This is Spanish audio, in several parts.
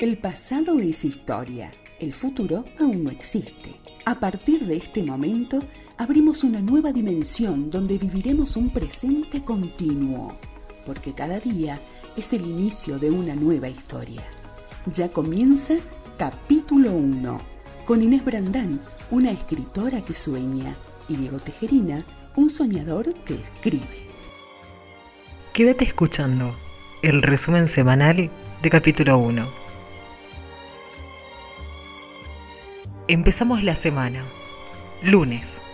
El pasado es historia, el futuro aún no existe. A partir de este momento, abrimos una nueva dimensión donde viviremos un presente continuo, porque cada día es el inicio de una nueva historia. Ya comienza capítulo 1, con Inés Brandán, una escritora que sueña, y Diego Tejerina, un soñador que escribe. Quédate escuchando el resumen semanal de capítulo 1. Empezamos la semana. Lunes.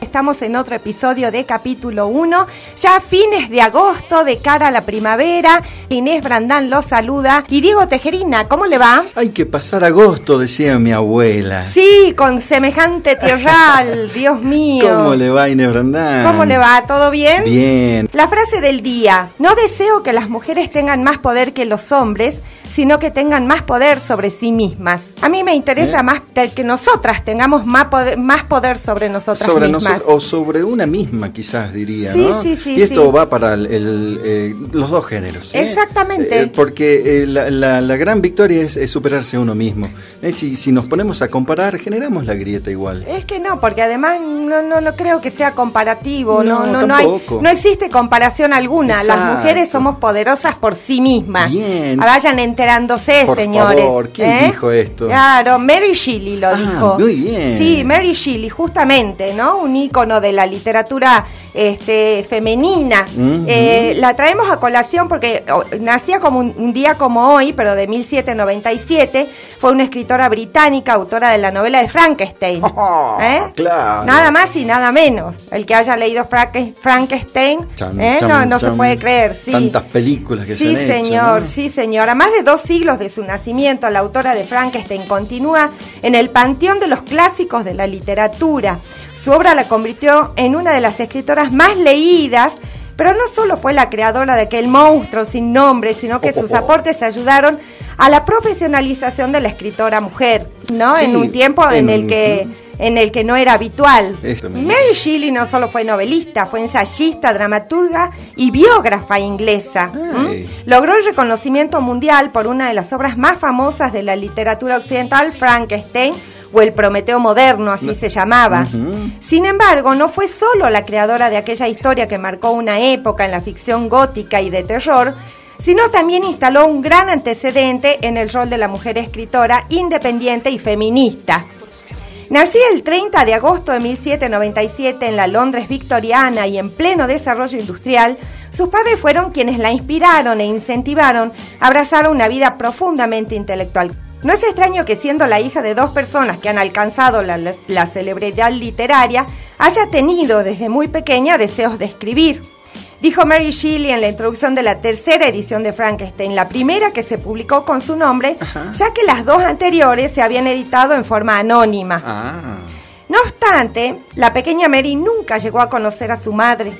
Estamos en otro episodio de capítulo 1, ya a fines de agosto, de cara a la primavera. Inés Brandán los saluda. Y Diego Tejerina, ¿cómo le va? Hay que pasar agosto, decía mi abuela. Sí, con semejante tierral, Dios mío. ¿Cómo le va, Inés Brandán? ¿Cómo le va? ¿Todo bien? Bien. La frase del día. No deseo que las mujeres tengan más poder que los hombres, sino que tengan más poder sobre sí mismas. A mí me interesa ¿Eh? más que nosotras tengamos más poder, más poder sobre nosotras sobre mismas. O sobre una misma, quizás diría, Sí, ¿no? sí, sí, Y esto sí. va para el- el, eh, los dos géneros. ¿eh? Exactamente. Eh, porque eh, la, la- la gran victoria es, es superarse a uno mismo. Si, si nos ponemos a comparar, generamos la grieta igual. Es que no, porque además no, no, no creo que sea comparativo, no, No, no, no, hay, tampoco. no existe comparación alguna. Las mujeres somos poderosas por sí mismas. Bien. Vayan enterándose, Por señores. favor, ¿quién dijo esto? Claro, Mary Shelley lo Ah, dijo. muy bien. Sí, Mary Shelley, justamente, ¿no? Un ícono de la literatura este, femenina. Eh, la traemos a colación porque nacía como un, un día como hoy, pero de 1797. Fue una escritora británica, autora de la novela de Frankenstein. ¿Eh? Claro. Nada más y nada menos. El que haya leído Franke- Frankenstein, ¿eh? no, no se puede creer. Sí. Tantas películas que Sí, se han hecho, señor, ¿no? sí, señor. A más de dos siglos de su nacimiento, la autora de Frankenstein continúa en el panteón de los clásicos de la literatura. Su obra la convirtió en una de las escritoras más leídas, pero no solo fue la creadora de aquel monstruo sin nombre, sino que sus aportes ayudaron a la profesionalización de la escritora mujer, ¿no? Sí, en un tiempo en en el que en el que no era habitual. Mary Shelley no solo fue novelista, fue ensayista, dramaturga y biógrafa inglesa. Logró el reconocimiento mundial por una de las obras más famosas de la literatura occidental, Frankenstein, o el Prometeo moderno, así se llamaba. Sin embargo, no fue solo la creadora de aquella historia que marcó una época en la ficción gótica y de terror, sino también instaló un gran antecedente en el rol de la mujer escritora independiente y feminista. Nacida el 30 de agosto de 1797 en la Londres victoriana y en pleno desarrollo industrial, sus padres fueron quienes la inspiraron e incentivaron a abrazar una vida profundamente intelectual. No es extraño que siendo la hija de dos personas que han alcanzado la, la- la celebridad literaria, haya tenido desde muy pequeña deseos de escribir. Dijo Mary Shelley en la introducción de la tercera edición de Frankenstein, la primera que se publicó con su nombre, ya que las dos anteriores se habían editado en forma anónima. Ah. No obstante, la pequeña Mary nunca llegó a conocer a su madre.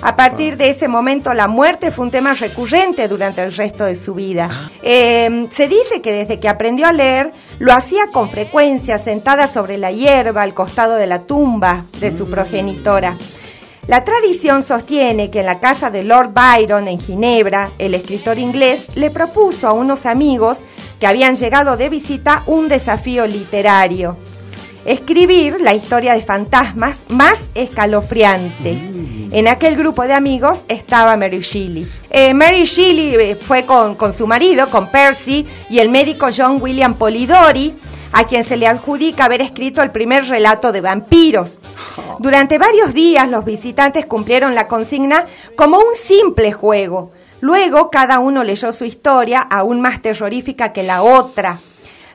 A partir de ese momento, la muerte fue un tema recurrente durante el resto de su vida. Eh, se dice que desde que aprendió a leer, lo hacía con frecuencia, sentada sobre la hierba al costado de la tumba de su progenitora. La tradición sostiene que en la casa de Lord Byron en Ginebra, el escritor inglés le propuso a unos amigos que habían llegado de visita un desafío literario. Escribir la historia de fantasmas más escalofriante. En aquel grupo de amigos estaba Mary Shelley. Eh, Mary Shelley eh, fue con, con su marido, con Percy, y el médico John William Polidori, a quien se le adjudica haber escrito el primer relato de vampiros. Durante varios días los visitantes cumplieron la consigna como un simple juego. Luego cada uno leyó su historia, aún más terrorífica que la otra.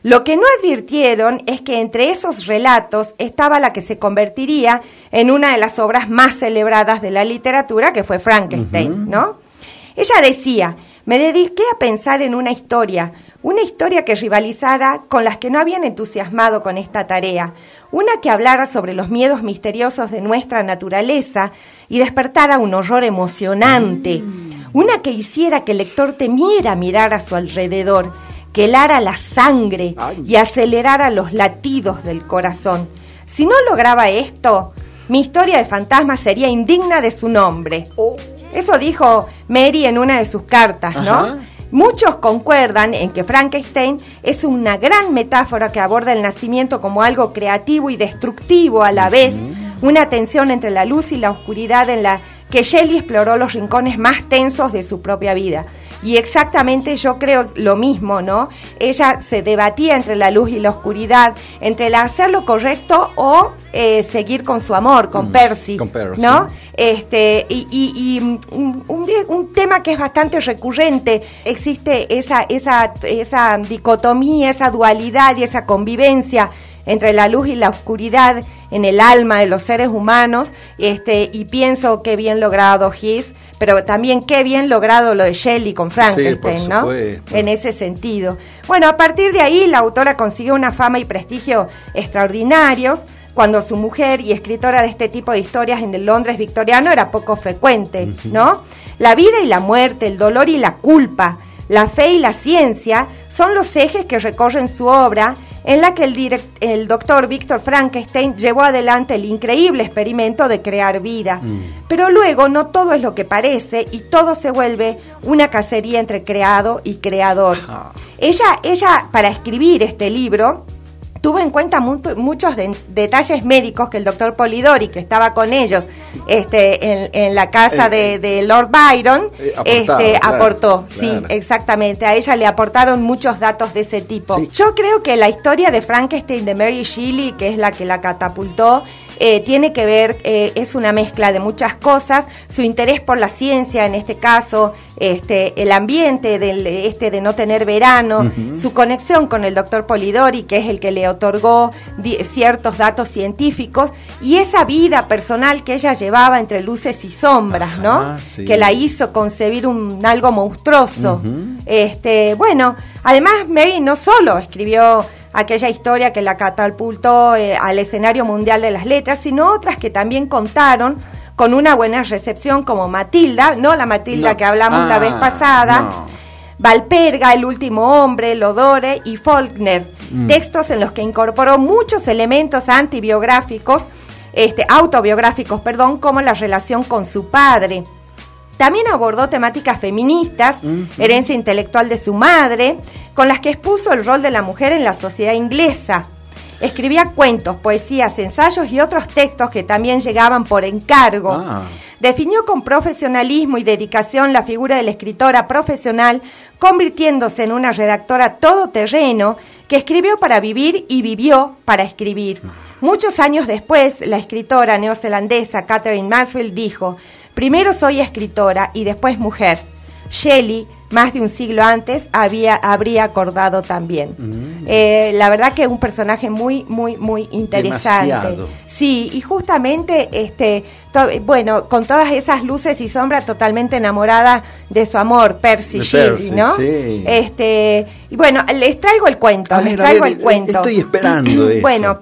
Lo que no advirtieron es que entre esos relatos estaba la que se convertiría en una de las obras más celebradas de la literatura, que fue Frankenstein, ¿no? Ella decía, me dediqué a pensar en una historia, una historia que rivalizara con las que no habían entusiasmado con esta tarea, una que hablara sobre los miedos misteriosos de nuestra naturaleza y despertara un horror emocionante, una que hiciera que el lector temiera mirar a su alrededor, que helara la sangre Ay. y acelerara los latidos del corazón. Si no lograba esto, mi historia de fantasmas sería indigna de su nombre. Eso dijo Mary en una de sus cartas, ¿no? Ajá. Muchos concuerdan en que Frankenstein es una gran metáfora que aborda el nacimiento como algo creativo y destructivo a la vez, una tensión entre la luz y la oscuridad en la que Shelley exploró los rincones más tensos de su propia vida. Y exactamente yo creo lo mismo, ¿no? Ella se debatía entre la luz y la oscuridad, entre el hacer lo correcto o eh, seguir con su amor, con Mm, Percy, con Percy. ¿no? Este, y, y- y, un, un- un tema que es bastante recurrente, existe esa, esa, esa dicotomía, esa dualidad y esa convivencia entre la luz y la oscuridad en el alma de los seres humanos, este, y pienso qué bien logrado His, pero también qué bien logrado lo de Shelley con Frankenstein, ¿no? En ese sentido. Bueno, a partir de ahí la autora consiguió una fama y prestigio extraordinarios cuando su mujer y escritora de este tipo de historias en el Londres victoriano era poco frecuente, ¿no? La vida y la muerte, el dolor y la culpa, la fe y la ciencia son los ejes que recorren su obra en la que el, direct- el doctor Víctor Frankenstein llevó adelante el increíble experimento de crear vida. Pero luego no todo es lo que parece y todo se vuelve una cacería entre creado y creador. Ella, ella, para escribir este libro, tuvo en cuenta mu- muchos de- detalles médicos que el doctor Polidori, que estaba con ellos este, en, en la casa Eh, de, de Lord Byron, eh, este, claro, aportó. Sí, exactamente. A ella le aportaron muchos datos de ese tipo. Sí. Yo creo que la historia de Frankenstein de Mary Shelley, que es la que la catapultó, eh, tiene que ver, eh, es una mezcla de muchas cosas, su interés por la ciencia en este caso, este, el ambiente del, este de no tener verano, su conexión con el doctor Polidori, que es el que le otorgó ciertos datos científicos, y esa vida personal que ella llevaba entre luces y sombras, ¿no? Sí. Que la hizo concebir un algo monstruoso. Este, bueno, además Mary no solo escribió aquella historia que la catapultó eh, al escenario mundial de las letras, sino otras que también contaron con una buena recepción como Matilda, no la Matilda No. que hablamos la Ah, vez pasada, no. Valperga, El último hombre, Lodore y Faulkner, Mm. textos en los que incorporó muchos elementos antibiográficos, este, autobiográficos, perdón, como la relación con su padre. También abordó temáticas feministas, herencia intelectual de su madre, con las que expuso el rol de la mujer en la sociedad inglesa. Escribía cuentos, poesías, ensayos y otros textos que también llegaban por encargo. Ah. Definió con profesionalismo y dedicación la figura de la escritora profesional, convirtiéndose en una redactora todoterreno que escribió para vivir y vivió para escribir. Muchos años después, la escritora neozelandesa Catherine Mansfield dijo, primero soy escritora y después mujer. Shelley, más de un siglo antes, había, habría acordado también. Eh, la verdad que un personaje muy, muy, muy interesante. Demasiado. Sí, y justamente, este, bueno, con todas esas luces y sombras, totalmente enamorada de su amor, Percy Shelley, Percy, ¿no? sí. Este, y bueno, les traigo el cuento, A les traigo ver, el cuento. estoy esperando eso. Bueno,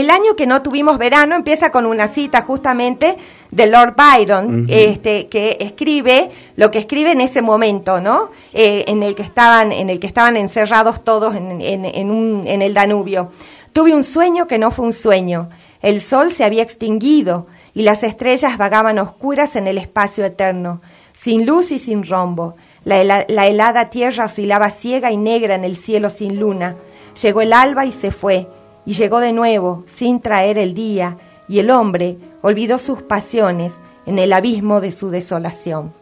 el año que no tuvimos verano empieza con una cita justamente de Lord Byron, este, que escribe lo que escribe en ese momento, ¿no? Eh, en el que estaban, en el que estaban encerrados todos en, en- en un- en el Danubio. Tuve un sueño que no fue un sueño. El sol se había extinguido y las estrellas vagaban oscuras en el espacio eterno, sin luz y sin rombo. La, la helada tierra oscilaba ciega y negra en el cielo sin luna. Llegó el alba y se fue, y llegó de nuevo, sin traer el día, y el hombre olvidó sus pasiones en el abismo de su desolación.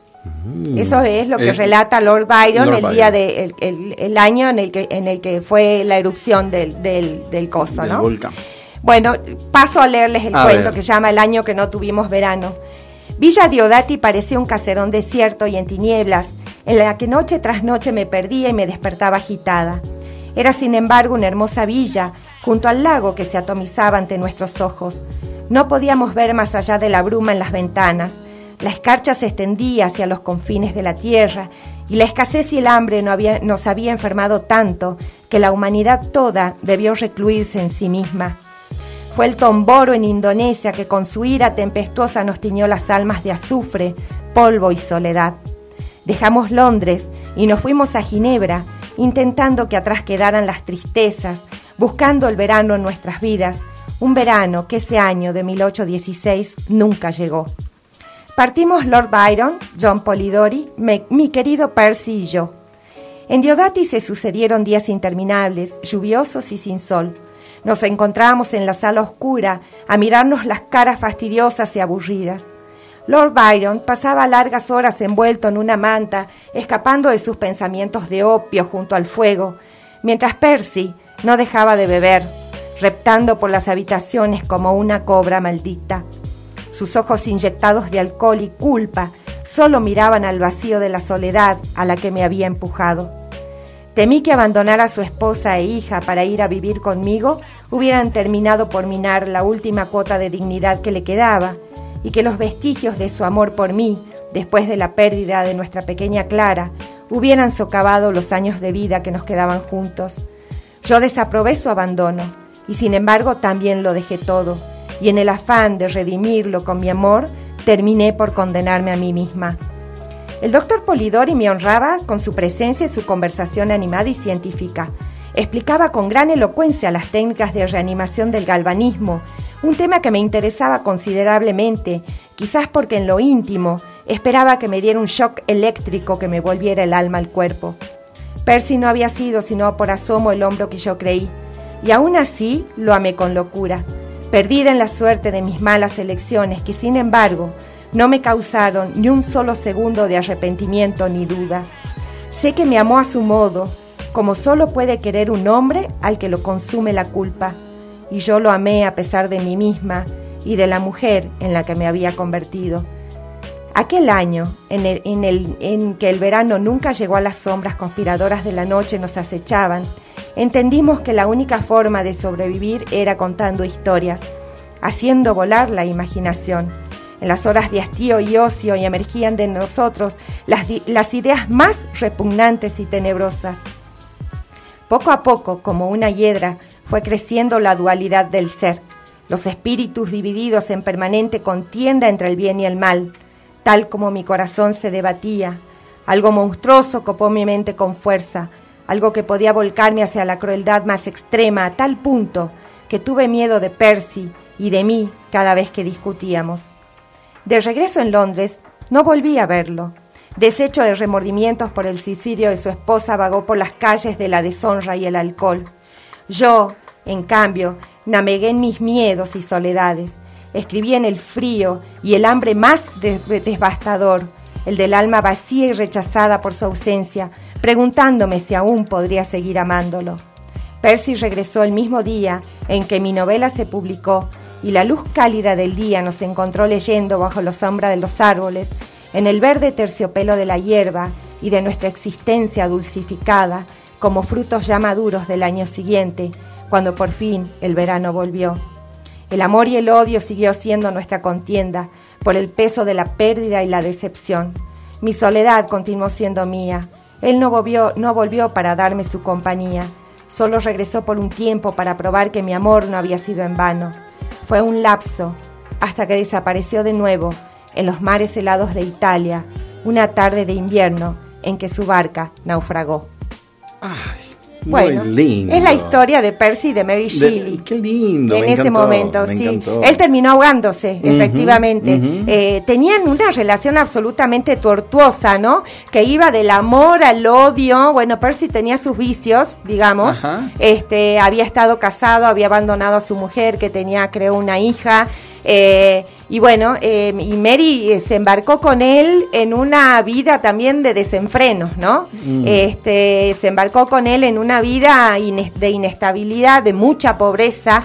Eso es lo que Mm. El- relata Lord Byron Lord el día Byron. de el, el- el año en el que en el que fue la erupción del, del, del coso, Del ¿no? volcán. Bueno, paso a leerles el A cuento ver. que se llama El año que no tuvimos verano. Villa Diodati parecía un caserón desierto y en tinieblas, en la que noche tras noche me perdía y me despertaba agitada. Era sin embargo una hermosa villa, junto al lago que se atomizaba ante nuestros ojos. No podíamos ver más allá de la bruma en las ventanas. La escarcha se extendía hacia los confines de la tierra y la escasez y el hambre no había- nos había enfermado tanto que la humanidad toda debió recluirse en sí misma. Fue el tomboro en Indonesia que con su ira tempestuosa nos tiñó las almas de azufre, polvo y soledad. Dejamos Londres y nos fuimos a Ginebra, intentando que atrás quedaran las tristezas, buscando el verano en nuestras vidas, un verano que ese año de 1816 nunca llegó. Partimos Lord Byron, John Polidori, me- mi querido Percy y yo. En Diodati se sucedieron días interminables, lluviosos y sin sol. Nos encontrábamos en la sala oscura a mirarnos las caras fastidiosas y aburridas. Lord Byron pasaba largas horas envuelto en una manta, escapando de sus pensamientos de opio junto al fuego, mientras Percy no dejaba de beber, reptando por las habitaciones como una cobra maldita. Sus ojos inyectados de alcohol y culpa solo miraban al vacío de la soledad a la que me había empujado. Temí que abandonar a su esposa e hija para ir a vivir conmigo hubieran terminado por minar la última cuota de dignidad que le quedaba y que los vestigios de su amor por mí, después de la pérdida de nuestra pequeña Clara, hubieran socavado los años de vida que nos quedaban juntos. Yo desaprobé su abandono y sin embargo también lo dejé todo y en el afán de redimirlo con mi amor terminé por condenarme a mí misma. El doctor Polidori me honraba con su presencia y su conversación animada y científica. Explicaba con gran elocuencia las técnicas de reanimación del galvanismo, un tema que me interesaba considerablemente, quizás porque en lo íntimo esperaba que me diera un shock eléctrico que me volviera el alma al cuerpo. Percy no había sido sino por asomo el hombro que yo creí, y aún así lo amé con locura, perdida en la suerte de mis malas elecciones que sin embargo no me causaron ni un solo segundo de arrepentimiento ni duda. Sé que me amó a su modo, como solo puede querer un hombre al que lo consume la culpa, y yo lo amé a pesar de mí misma y de la mujer en la que me había convertido. Aquel año, en, el, en, el, en que el verano nunca llegó a las sombras conspiradoras de la noche nos acechaban, entendimos que la única forma de sobrevivir era contando historias, haciendo volar la imaginación. En las horas de hastío y ocio y emergían de nosotros las, las ideas más repugnantes y tenebrosas. Poco a poco, como una hiedra, fue creciendo la dualidad del ser, los espíritus divididos en permanente contienda entre el bien y el mal, tal como mi corazón se debatía. Algo monstruoso copó mi mente con fuerza, algo que podía volcarme hacia la crueldad más extrema a tal punto que tuve miedo de Percy y de mí cada vez que discutíamos. De regreso en Londres, no volví a verlo. Deshecho de remordimientos por el suicidio de su esposa, vagó por las calles de la deshonra y el alcohol. Yo, en cambio, navegué en mis miedos y soledades. Escribí en el frío y el hambre más devastador, el del alma vacía y rechazada por su ausencia, preguntándome si aún podría seguir amándolo. Percy regresó el mismo día en que mi novela se publicó y la luz cálida del día nos encontró leyendo bajo la sombra de los árboles, en el verde terciopelo de la hierba y de nuestra existencia dulcificada, como frutos ya maduros del año siguiente, cuando por fin el verano volvió. El amor y el odio siguió siendo nuestra contienda por el peso de la pérdida y la decepción. Mi soledad continuó siendo mía, él no volvió, no volvió para darme su compañía, solo regresó por un tiempo para probar que mi amor no había sido en vano. Fue un lapso, hasta que desapareció de nuevo en los mares helados de Italia, una tarde de invierno en que su barca naufragó. Ay, bueno, muy lindo. es la historia de Percy y de Mary De- Shelley. qué lindo. En me ese encantó, momento, me sí. encantó. Él terminó ahogándose, efectivamente. Eh, tenían una relación absolutamente tortuosa, ¿no? Que iba del amor al odio. Bueno, Percy tenía sus vicios, digamos. Ajá. Este, había estado casado, había abandonado a su mujer, que tenía, creo, una hija. Eh, y bueno, eh, y Mary eh, se embarcó con él en una vida también de desenfrenos, ¿no? Mm. Este, se embarcó con él en una vida ines- de inestabilidad, de mucha pobreza.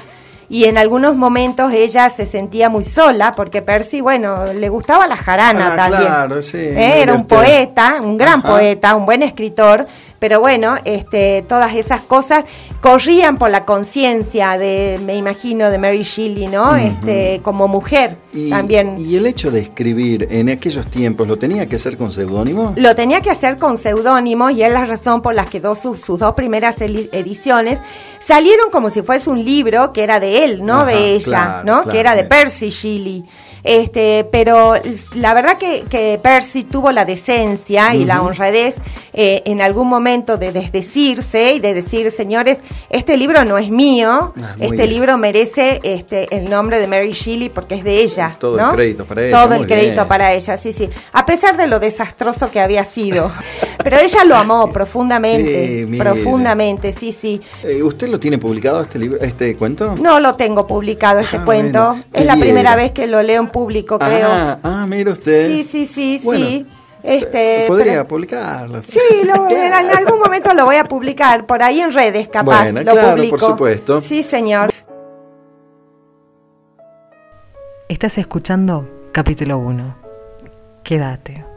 Y en algunos momentos ella se sentía muy sola, porque Percy, bueno, le gustaba la jarana Ah, también. claro, sí, Eh, Era un este- poeta, un gran Ajá. poeta, un buen escritor, pero bueno, este, todas esas cosas corrían por la conciencia de, me imagino, de Mary Shelley, ¿no? Este, como mujer Y, también. y el hecho de escribir en aquellos tiempos, ¿lo tenía que hacer con seudónimo? Lo tenía que hacer con seudónimos y es la razón por la que dos, sus, sus dos primeras ediciones salieron como si fuese un libro que era de él, no Ajá, de ella, claro, ¿no? claro, que era de. Percy Shelley. Este, pero la verdad que, que Percy tuvo la decencia y la honradez eh, en algún momento de desdecirse y de decir, señores, este libro no es mío, Ah, este bien. libro merece este el nombre de Mary Shelley porque es de ella. Todo el crédito para ella, Todo el crédito bien. para ella, sí, sí. A pesar de lo desastroso que había sido. Pero ella lo amó profundamente, profundamente, sí, sí. Eh, ¿Usted lo tiene publicado este libro, este cuento? No lo tengo publicado este ah, cuento. es la primera vez que lo leo en público, creo. Ah, ah mira usted. Sí, sí, sí, sí. Este, Podría publicarlo. Sí, en, algún momento lo voy a publicar, por ahí en redes, capaz. Bueno, lo claro, por supuesto. Sí, señor. Estás escuchando capítulo 1. Quédate.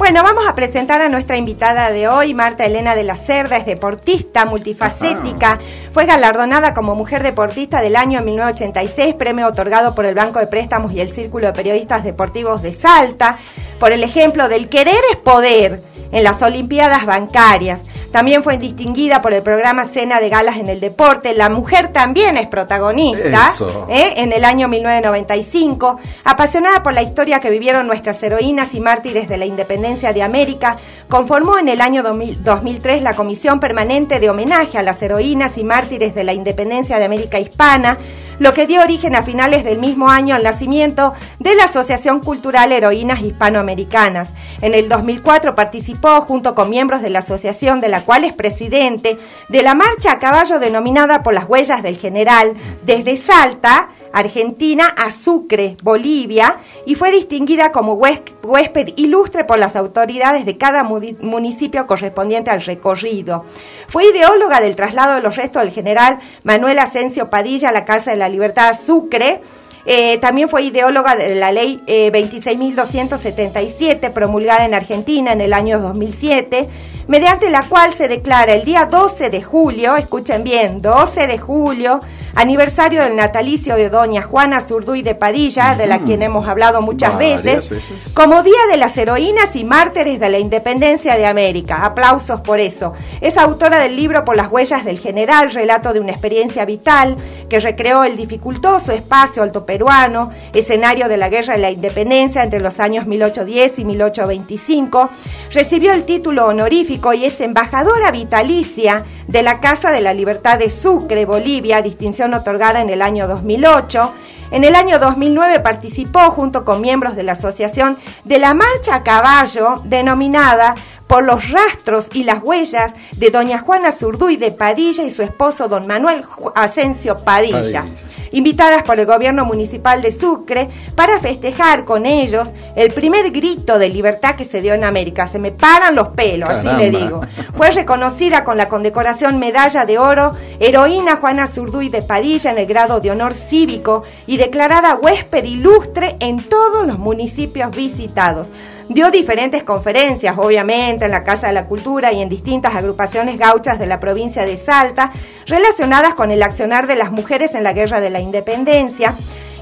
Bueno, vamos a presentar a nuestra invitada de hoy, Marta Elena de la Cerda, es deportista, multifacética, fue galardonada como Mujer Deportista del año 1986, premio otorgado por el Banco de Préstamos y el Círculo de Periodistas Deportivos de Salta, por el ejemplo del querer es poder en las Olimpiadas Bancarias. También fue distinguida por el programa Cena de Galas en el Deporte. La mujer también es protagonista ¿eh? en el año 1995. Apasionada por la historia que vivieron nuestras heroínas y mártires de la independencia de América, conformó en el año 2003 la Comisión Permanente de Homenaje a las Heroínas y Mártires de la Independencia de América Hispana, lo que dio origen a finales del mismo año al nacimiento de la Asociación Cultural Heroínas Hispanoamericanas. En el 2004 participó junto con miembros de la asociación de la cual es presidente de la marcha a caballo denominada por las huellas del general desde Salta Argentina a Sucre, Bolivia, y fue distinguida como huésped ilustre por las autoridades de cada municipio correspondiente al recorrido. Fue ideóloga del traslado de los restos del general Manuel Asensio Padilla a la Casa de la Libertad Sucre, eh, también fue ideóloga de la ley 26.277 eh, promulgada en Argentina en el año 2007 mediante la cual se declara el día 12 de julio, escuchen bien, 12 de julio, aniversario del natalicio de doña Juana Zurduy de Padilla, de la quien hemos hablado muchas veces, como Día de las Heroínas y Mártires de la Independencia de América. Aplausos por eso. Es autora del libro Por las huellas del general, relato de una experiencia vital que recreó el dificultoso espacio altoperuano, escenario de la Guerra de la Independencia entre los años 1810 y 1825. Recibió el título honorífico y es embajadora vitalicia de la Casa de la Libertad de Sucre, Bolivia, distinción otorgada en el año 2008. En el año 2009 participó junto con miembros de la Asociación de la Marcha a Caballo, denominada por los rastros y las huellas de doña Juana Zurduy de Padilla y su esposo don Manuel Asensio Padilla, invitadas por el gobierno municipal de Sucre para festejar con ellos el primer grito de libertad que se dio en América. Se me paran los pelos, así le digo. Fue reconocida con la condecoración Medalla de Oro, heroína Juana Zurduy de Padilla en el grado de honor cívico y declarada huésped ilustre en todos los municipios visitados. Dio diferentes conferencias, obviamente, en la Casa de la Cultura y en distintas agrupaciones gauchas de la provincia de Salta, relacionadas con el accionar de las mujeres en la Guerra de la Independencia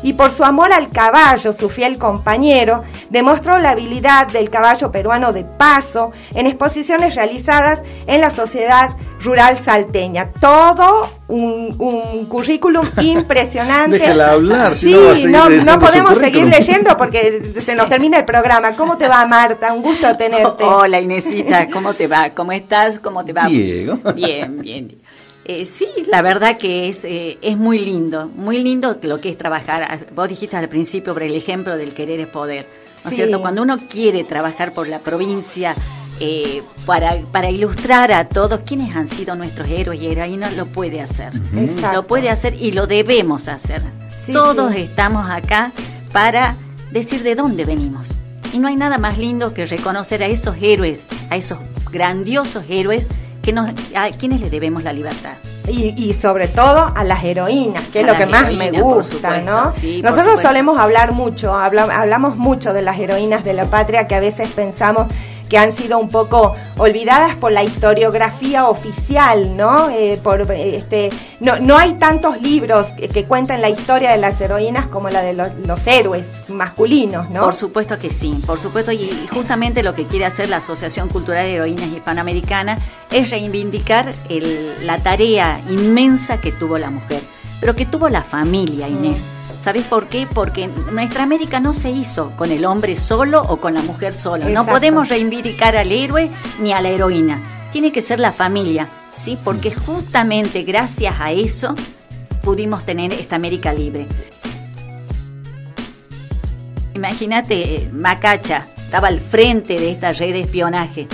y por su amor al caballo, su fiel compañero, demostró la habilidad del caballo peruano de paso en exposiciones realizadas en la sociedad rural salteña. Todo un, currículum impresionante. Déjela hablar, sí, no, no, podemos seguir leyendo porque se nos termina el programa. ¿Cómo te va, Marta? Un gusto tenerte. Hola, Inesita, ¿cómo te va? ¿Cómo estás? ¿Cómo te va? Diego. Bien, bien. Eh, sí, la verdad que es, eh, es muy lindo, muy lindo lo que es trabajar. Vos dijiste al principio por el ejemplo del querer es poder, ¿no es cierto? Cuando uno quiere trabajar por la provincia, eh, para, para ilustrar a todos quiénes han sido nuestros héroes y heroínas, lo puede hacer. Lo puede hacer y lo debemos hacer. Todos estamos acá para decir de dónde venimos. Y no hay nada más lindo que reconocer a esos héroes, a esos grandiosos héroes a quienes le debemos la libertad. Y, sobre todo a las heroínas, que es lo que más me gusta, ¿no? Nosotros solemos hablar mucho, hablamos mucho de las heroínas de la patria que a veces pensamos que han sido un poco olvidadas por la historiografía oficial, ¿no? Eh, por, este, no, no hay tantos libros que, cuentan la historia de las heroínas como la de los, héroes masculinos, ¿no? Por supuesto que sí, por supuesto, y, justamente lo que quiere hacer la Asociación Cultural de Heroínas Hispanoamericana es reivindicar la tarea inmensa que tuvo la mujer, pero que tuvo la familia, Inés. ¿Sabes por qué? Porque nuestra América no se hizo con el hombre solo o con la mujer sola. No podemos reivindicar al héroe ni a la heroína. Tiene que ser la familia, ¿sí? Porque justamente gracias a eso pudimos tener esta América libre. Imagínate, eh, Macacha estaba al frente de esta red de espionaje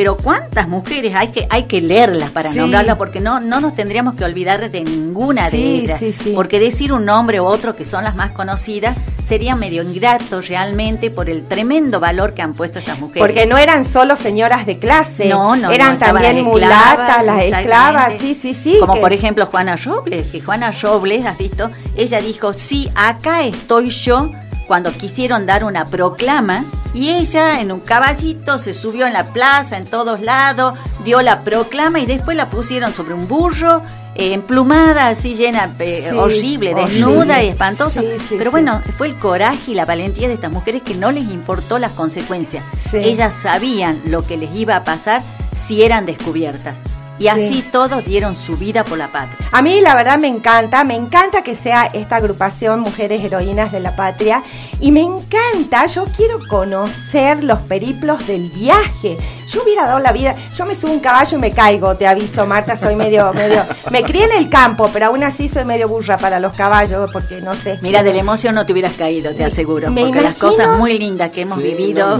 pero cuántas mujeres hay que hay que leerlas para nombrarlas porque no no nos tendríamos que olvidar de ninguna de ellas. porque decir un nombre u otro que son las más conocidas sería medio ingrato realmente por el tremendo valor que han puesto estas mujeres. Porque no eran solo señoras de clase no, no eran también mulatas las esclavas sí sí sí como por ejemplo Juana Robles que Juana Robles has visto ella dijo sí acá estoy yo cuando quisieron dar una proclama y ella en un caballito se subió en la plaza, en todos lados, dio la proclama y después la pusieron sobre un burro, eh, emplumada, así llena, eh, horrible, desnuda y espantosa. Pero bueno, fue el coraje y la valentía de estas mujeres que no les importó las consecuencias. Ellas sabían lo que les iba a pasar si eran descubiertas y así todos dieron su vida por la patria. A mí la verdad me encanta, me encanta que sea esta agrupación Mujeres Heroínas de la Patria y me encanta, yo quiero conocer los periplos del viaje. Yo hubiera dado la vida, yo me subo un caballo y me caigo, te aviso Marta, soy medio, medio, me crié en el campo, pero aún así soy medio burra para los caballos, porque no sé. Mira, de la emoción no te hubieras caído, te aseguro, porque las cosas muy lindas que hemos vivido,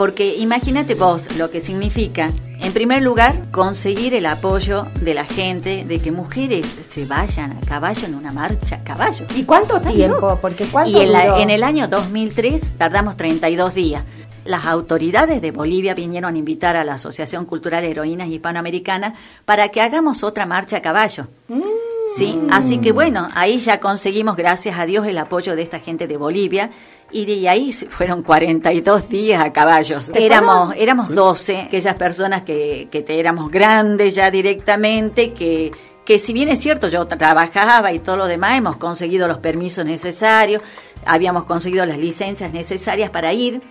porque imagínate vos lo que significa en primer lugar, conseguir el apoyo de la gente, de que mujeres se vayan a caballo en una marcha a caballo. ¿Y cuánto tiempo? Porque y en, en el año 2003 tardamos 32 días. Las autoridades de Bolivia vinieron a invitar a la Asociación Cultural de Heroínas Hispanoamericanas para que hagamos otra marcha a caballo. Mm. Sí, así que bueno, ahí ya conseguimos, gracias a Dios, el apoyo de esta gente de Bolivia y de ahí fueron 42 días a caballos. Éramos, éramos 12, aquellas personas que, que éramos grandes ya directamente, que, que si bien es cierto, yo trabajaba y todo lo demás, hemos conseguido los permisos necesarios, habíamos conseguido las licencias necesarias para ir,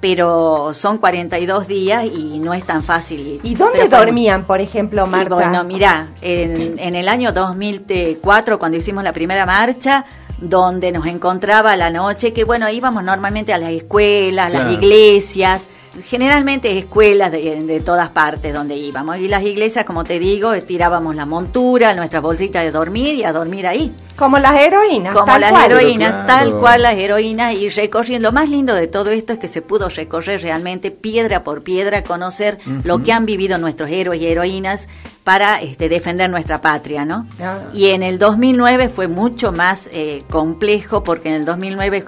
pero son 42 días y no es tan fácil ir. ¿Y dónde dormían, por ejemplo, Marta? bueno, mira, en, en el año 2004, cuando hicimos la primera marcha, donde nos encontraba la noche, que bueno, íbamos normalmente a las escuelas, las iglesias, generalmente escuelas de, todas partes donde íbamos. Y las iglesias, como te digo, tirábamos la montura, nuestra bolsita de dormir y a dormir ahí. Como las heroínas. Como las heroínas, tal cual las heroínas. Y recorriendo. Lo más lindo de todo esto es que se pudo recorrer realmente piedra por piedra, conocer lo que han vivido nuestros héroes y heroínas para este, defender nuestra patria, ¿no? Ah. Y en el 2009 fue mucho más eh, complejo porque en el 2009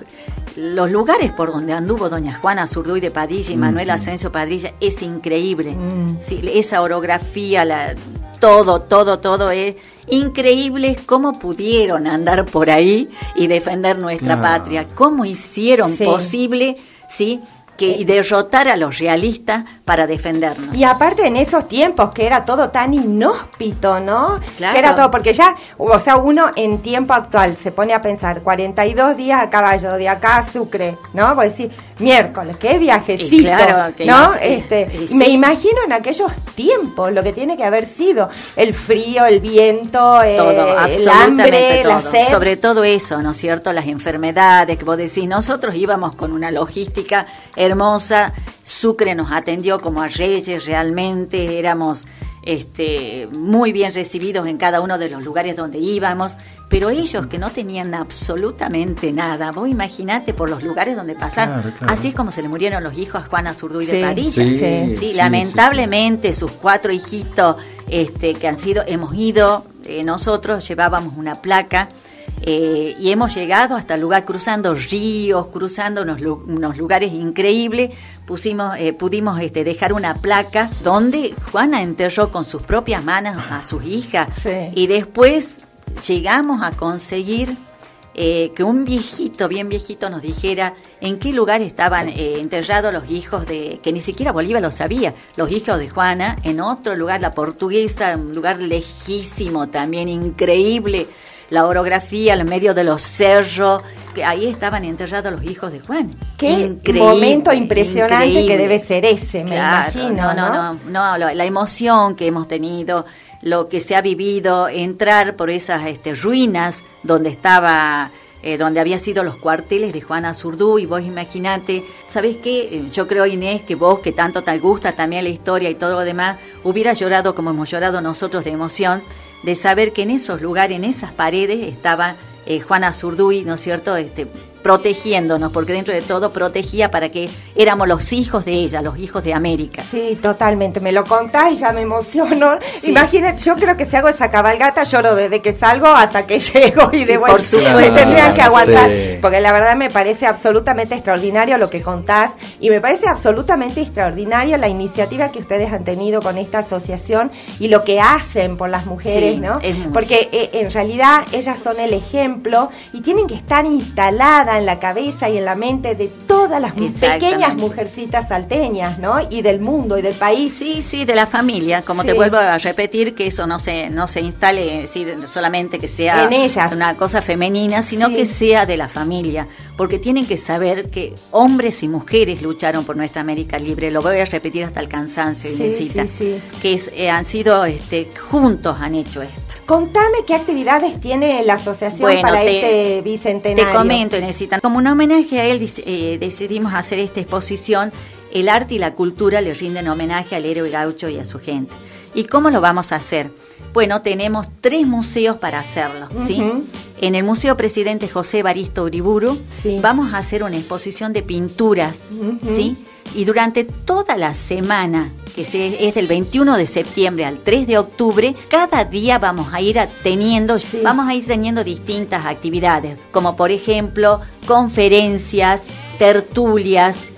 los lugares por donde anduvo doña Juana Zurduy de Padilla y Manuel Asensio Padilla es increíble. Mm. esa orografía, la, todo, todo, todo es increíble cómo pudieron andar por ahí y defender nuestra patria, cómo hicieron posible, ¿sí? Que derrotar a los realistas para defendernos. Y aparte en esos tiempos que era todo tan inhóspito, ¿no? Claro. Que era todo, porque ya, o sea, uno en tiempo actual se pone a pensar 42 días a caballo, de acá a Sucre, ¿no? Pues decir, miércoles, qué viajecito, claro, ¿no? este, Me imagino en aquellos tiempos lo que tiene que haber sido el frío, el viento, eh, el hambre, la sed. Sobre todo eso, ¿no es cierto? Las enfermedades que vos decís, nosotros íbamos con una logística hermosa, Sucre nos atendió como a reyes, realmente éramos este, muy bien recibidos en cada uno de los lugares donde íbamos, pero ellos que no tenían absolutamente nada, vos imaginate por los lugares donde pasaron, así es como se le murieron los hijos a Juana Zurduy de Padilla. Sí, lamentablemente sus cuatro hijitos este, que han sido, hemos ido, eh, nosotros llevábamos una placa eh, y hemos llegado hasta el lugar cruzando ríos, cruzando unos, unos lugares increíbles. Pusimos, eh, pudimos este, dejar una placa donde Juana enterró con sus propias manos a sus hijas. Y después llegamos a conseguir eh, que un viejito, bien viejito, nos dijera en qué lugar estaban enterrados los hijos de, que ni siquiera Bolívar lo sabía, los hijos de Juana, en otro lugar, la portuguesa, un lugar lejísimo también, increíble la orografía, en medio de los cerros, que ahí estaban enterrados los hijos de Juan. Qué momento impresionante que debe ser ese, me imagino. No, no, no, no, la emoción que hemos tenido, lo que se ha vivido, entrar por esas este, ruinas donde estaba eh, donde había sido los cuarteles de Juana Zurdú, y vos imaginate, ¿sabés qué? Eh, yo creo, Inés, que vos, que tanto te gusta también la historia y todo lo demás, hubiera llorado como hemos llorado nosotros de emoción de saber que en esos lugares, en esas paredes, estaba eh, Juana Zurduy, ¿no es cierto?, este, protegiéndonos, porque dentro de todo protegía para que éramos los hijos de ella, los hijos de América. Sí, totalmente. Me lo contás y ya me emociono. Imagínate, yo creo que si hago esa cabalgata lloro desde que salgo hasta que llego y de vuelta. Por supuesto. tendrían que aguantar. Porque la verdad me parece absolutamente extraordinario lo que contás y me parece absolutamente extraordinario la iniciativa que ustedes han tenido con esta asociación y lo que hacen por las mujeres, ¿no? Porque eh, en realidad ellas son el ejemplo y tienen que estar instaladas en la cabeza y en la mente de todas las pequeñas mujercitas salteñas, ¿no? Y del mundo y del país. Sí, sí, de la familia. Como te vuelvo a repetir, que eso no se, no se instale, decir, solamente que sea en ellas. una cosa femenina, sino que sea de la familia. Porque tienen que saber que hombres y mujeres lucharon por nuestra América libre. Lo voy a repetir hasta el cansancio, necesita. Que es, eh, han sido, este, juntos han hecho esto. Contame qué actividades tiene la asociación para este bicentenario. Te comento, necesitan. Como un homenaje a él, eh, decidimos hacer esta exposición. El arte y la cultura le rinden homenaje al héroe gaucho y a su gente. ¿Y cómo lo vamos a hacer? Bueno, tenemos tres museos para hacerlo, ¿sí? En el Museo Presidente José Baristo Uriburu vamos a hacer una exposición de pinturas, ¿sí? Y durante toda la semana que es del 21 de septiembre al 3 de octubre, cada día vamos a ir teniendo, vamos a ir teniendo distintas actividades, como por ejemplo conferencias, tertulias,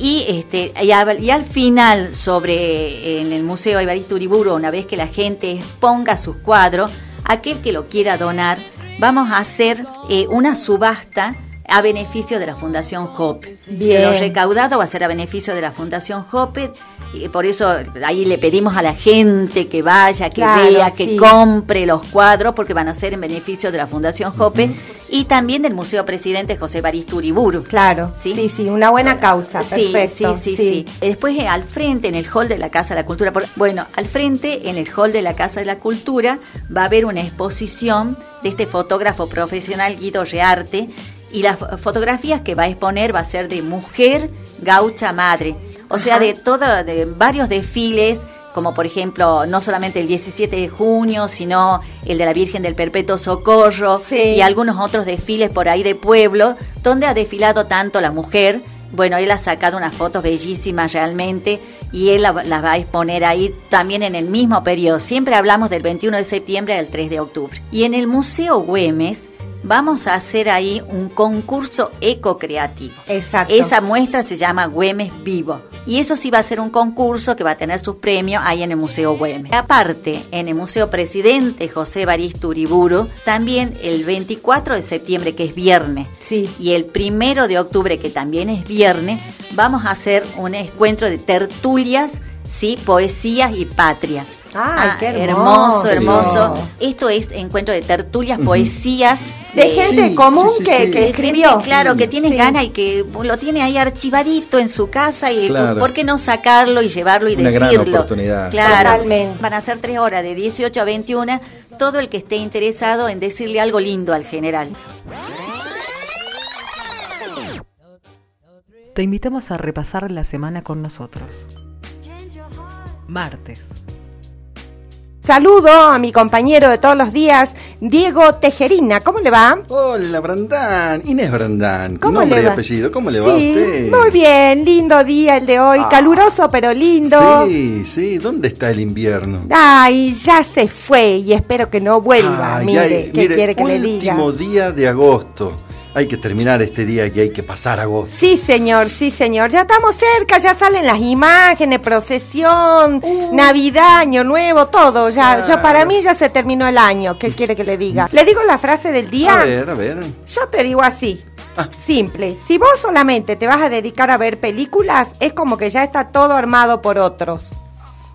y, este, y, al final, sobre en el Museo Evaristo Uriburu, una vez que la gente exponga sus cuadros, aquel que lo quiera donar, vamos a hacer eh, una subasta a beneficio de la Fundación Hope. Lo recaudado va a ser a beneficio de la Fundación Hope y por eso ahí le pedimos a la gente que vaya, que vea, que compre los cuadros, porque van a ser en beneficio de la Fundación Jope y también del Museo Presidente José Baristo Uriburu. Claro, ¿sí? sí, sí, una buena causa. Sí, sí, sí, sí, Después eh, al frente, en el hall de la Casa de la Cultura, bueno, al frente, en el hall de la Casa de la Cultura, va a haber una exposición de este fotógrafo profesional Guido Rearte y las fotografías que va a exponer va a ser de mujer gaucha madre o sea, de todo, de varios desfiles, como por ejemplo, no solamente el 17 de junio, sino el de la Virgen del Perpetuo Socorro y algunos otros desfiles por ahí de pueblo, donde ha desfilado tanto la mujer. Bueno, él ha sacado unas fotos bellísimas realmente y él las va a exponer ahí también en el mismo periodo. Siempre hablamos del 21 de septiembre al 3 de octubre. Y en el Museo Güemes vamos a hacer ahí un concurso eco-creativo. Exacto. Esa muestra se llama Güemes Vivo. Y eso sí va a ser un concurso que va a tener sus premios ahí en el Museo Güemes. Aparte, en el Museo Presidente José Baristo Uriburu, también el 24 de septiembre, que es viernes, sí. y el primero de octubre, que también es viernes, vamos a hacer un encuentro de tertulias, ¿sí? poesías y patria. Ah, qué hermoso. hermoso, Esto es encuentro de tertulias, poesías. De, gente común que, escribió. claro, que tiene ganas y que lo tiene ahí archivadito en su casa y ¿por qué no sacarlo y llevarlo y Una decirlo? Gran oportunidad. Claro. Van a ser tres horas, de 18 a 21, todo el que esté interesado en decirle algo lindo al general. Te invitamos a repasar la semana con nosotros. Martes Saludo a mi compañero de todos los días, Diego Tejerina. ¿Cómo le va? Hola, Brandán. Inés Brandán. ¿Cómo Nombre le va? y apellido. ¿Cómo le va a usted? Muy bien, lindo día el de hoy. Ah. Caluroso, pero lindo. Sí, sí. ¿Dónde está el invierno? Ay, ya se fue y espero que no vuelva. mire, ¿qué quiere que le diga? Último día de agosto hay que terminar este día y hay que pasar a vos. Sí, señor, sí, señor. Ya estamos cerca, ya salen las imágenes, procesión, uh. Navidad, Año Nuevo, todo. Ya, ya para mí ya se terminó el año. ¿Qué quiere que le diga? ¿Le digo la frase del día? A ver, a ver. Yo te digo así. Ah. Simple. Si vos solamente te vas a dedicar a ver películas, es como que ya está todo armado por otros.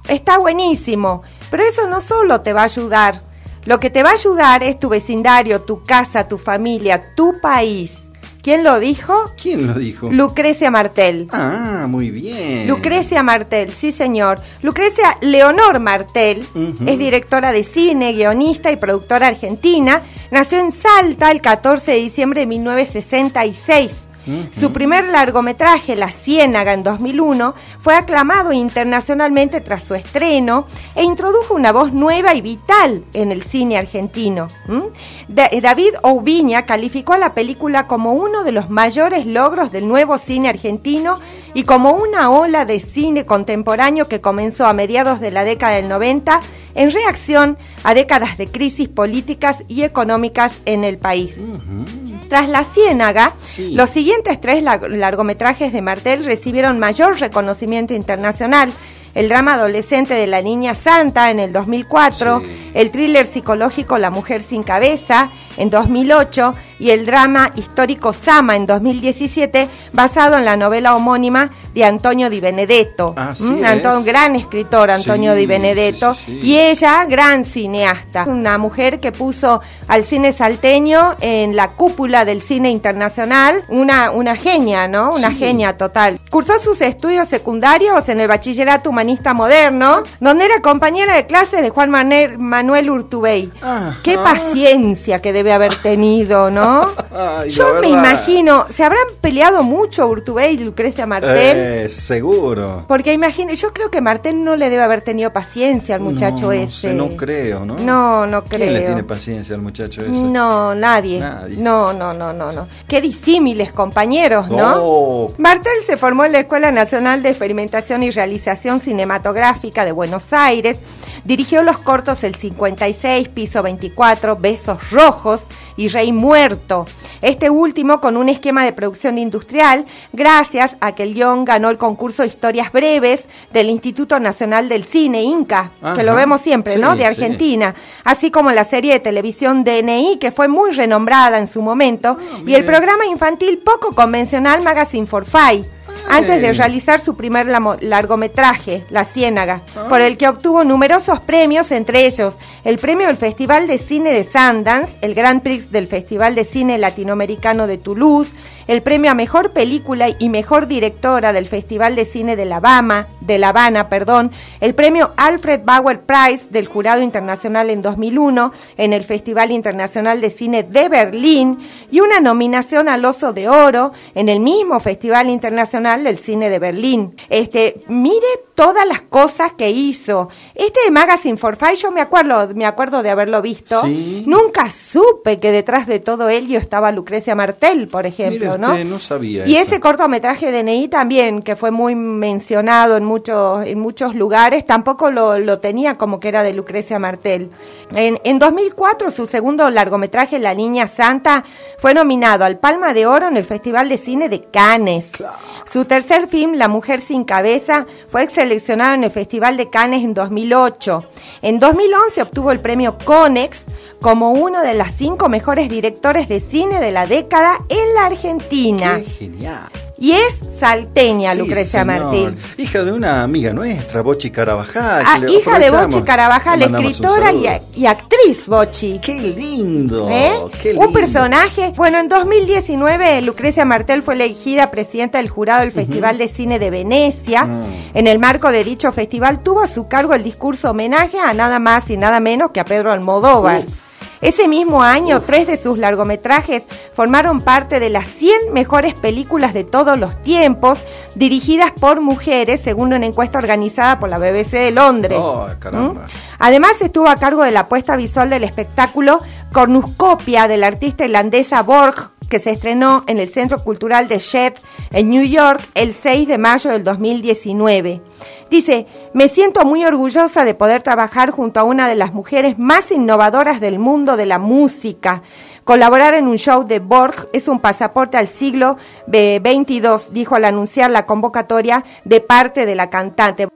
Está buenísimo, pero eso no solo te va a ayudar lo que te va a ayudar es tu vecindario, tu casa, tu familia, tu país. ¿Quién lo dijo? ¿Quién lo dijo? Lucrecia Martel. Ah, muy bien. Lucrecia Martel, sí señor. Lucrecia Leonor Martel es directora de cine, guionista y productora argentina. Nació en Salta el 14 de diciembre de 1966. Su primer largometraje, La Ciénaga, en 2001, fue aclamado internacionalmente tras su estreno e introdujo una voz nueva y vital en el cine argentino. David Oubiña calificó a la película como uno de los mayores logros del nuevo cine argentino y como una ola de cine contemporáneo que comenzó a mediados de la década del 90 en reacción a décadas de crisis políticas y económicas en el país. Tras La Ciénaga, los siguientes tres largometrajes de Martel recibieron mayor reconocimiento internacional. El drama adolescente de la niña santa en el 2004, el thriller psicológico La mujer sin cabeza en 2008 y el drama histórico Sama en 2017, basado en la novela homónima de Antonio Di Benedetto. Un gran escritor Antonio Di Benedetto y ella gran cineasta, una mujer que puso al cine salteño en la cúpula del cine internacional, una, una genia, ¿no? Una genia total. Cursó sus estudios secundarios en el bachillerato humanitario moderno, donde era compañera de clase de Juan Manuel Urtubey. Qué paciencia que debe haber tenido, ¿no? Yo me imagino, ¿se habrán peleado mucho Urtubey y Lucrecia Martel? Eh, seguro. Porque imagine, yo creo que Martel no le debe haber tenido paciencia al muchacho ese. no creo, ¿no? No, no creo. ¿Quién le tiene paciencia al muchacho ese? No, nadie. No, no, no, no, no. Qué disímiles compañeros, ¿no? Oh. Martel se formó en la Escuela Nacional de Experimentación y Realización Cinematográfica de Buenos Aires, dirigió los cortos El 56, Piso 24, Besos Rojos y Rey Muerto. Este último con un esquema de producción industrial, gracias a que el guion ganó el concurso Historias Breves del Instituto Nacional del Cine, INCA, que lo vemos siempre, ¿no? De Argentina. Así como la serie de televisión DNI, que fue muy renombrada en su momento, ah, y el programa infantil poco convencional Magazine for Five antes de realizar su primer largometraje, La Ciénaga, ah. por el que obtuvo numerosos premios, entre ellos el premio del Festival de Cine de Sundance, el Grand Prix del Festival de Cine Latinoamericano de Toulouse, el premio a Mejor Película y Mejor Directora del Festival de Cine de La Habana, de La Habana, perdón, el premio Alfred Bauer Prize del Jurado Internacional en 2001 en el Festival Internacional de Cine de Berlín y una nominación al Oso de Oro en el mismo Festival Internacional del Cine de Berlín. Este, mire todas las cosas que hizo. Este de Magazine for Five, yo me acuerdo, me acuerdo de haberlo visto. Nunca supe que detrás de todo ello estaba Lucrecia Martel, por ejemplo, ¿no? no sabía. Y ese cortometraje de Ney también, que fue muy mencionado en muchos, en muchos lugares, tampoco lo, lo tenía como que era de Lucrecia Martel. En, en 2004, su segundo largometraje, La Niña Santa, fue nominado al Palma de Oro en el Festival de Cine de Cannes. Su tercer film, La Mujer sin Cabeza, fue excelente seleccionado en el Festival de Cannes en 2008. En 2011 obtuvo el premio Conex como uno de las cinco mejores directores de cine de la década en la Argentina. Y es salteña Lucrecia Martín. Hija de una amiga nuestra, Bochi Carabajal. Ah, hija de Bochi Carabajal, escritora y, actriz Bochi. ¡Qué lindo! ¿Eh? Un personaje. Bueno, en 2019 Lucrecia Martel fue elegida presidenta del jurado del Festival de Cine de Venecia. Mm. En el marco de dicho festival tuvo a su cargo el discurso homenaje a nada más y nada menos que a Pedro Almodóvar. Ese mismo año, tres de sus largometrajes formaron parte de las 100 mejores películas de todos los tiempos, dirigidas por mujeres, según una encuesta organizada por la BBC de Londres. Oh, ¿Mm? Además, estuvo a cargo de la puesta visual del espectáculo Cornucopia de la artista irlandesa Borg, que se estrenó en el Centro Cultural de Shed en New York el 6 de mayo del 2019. Dice, me siento muy orgullosa de poder trabajar junto a una de las mujeres más innovadoras del mundo de la música. Colaborar en un show de Borg es un pasaporte al siglo XXII, dijo al anunciar la convocatoria de parte de la cantante.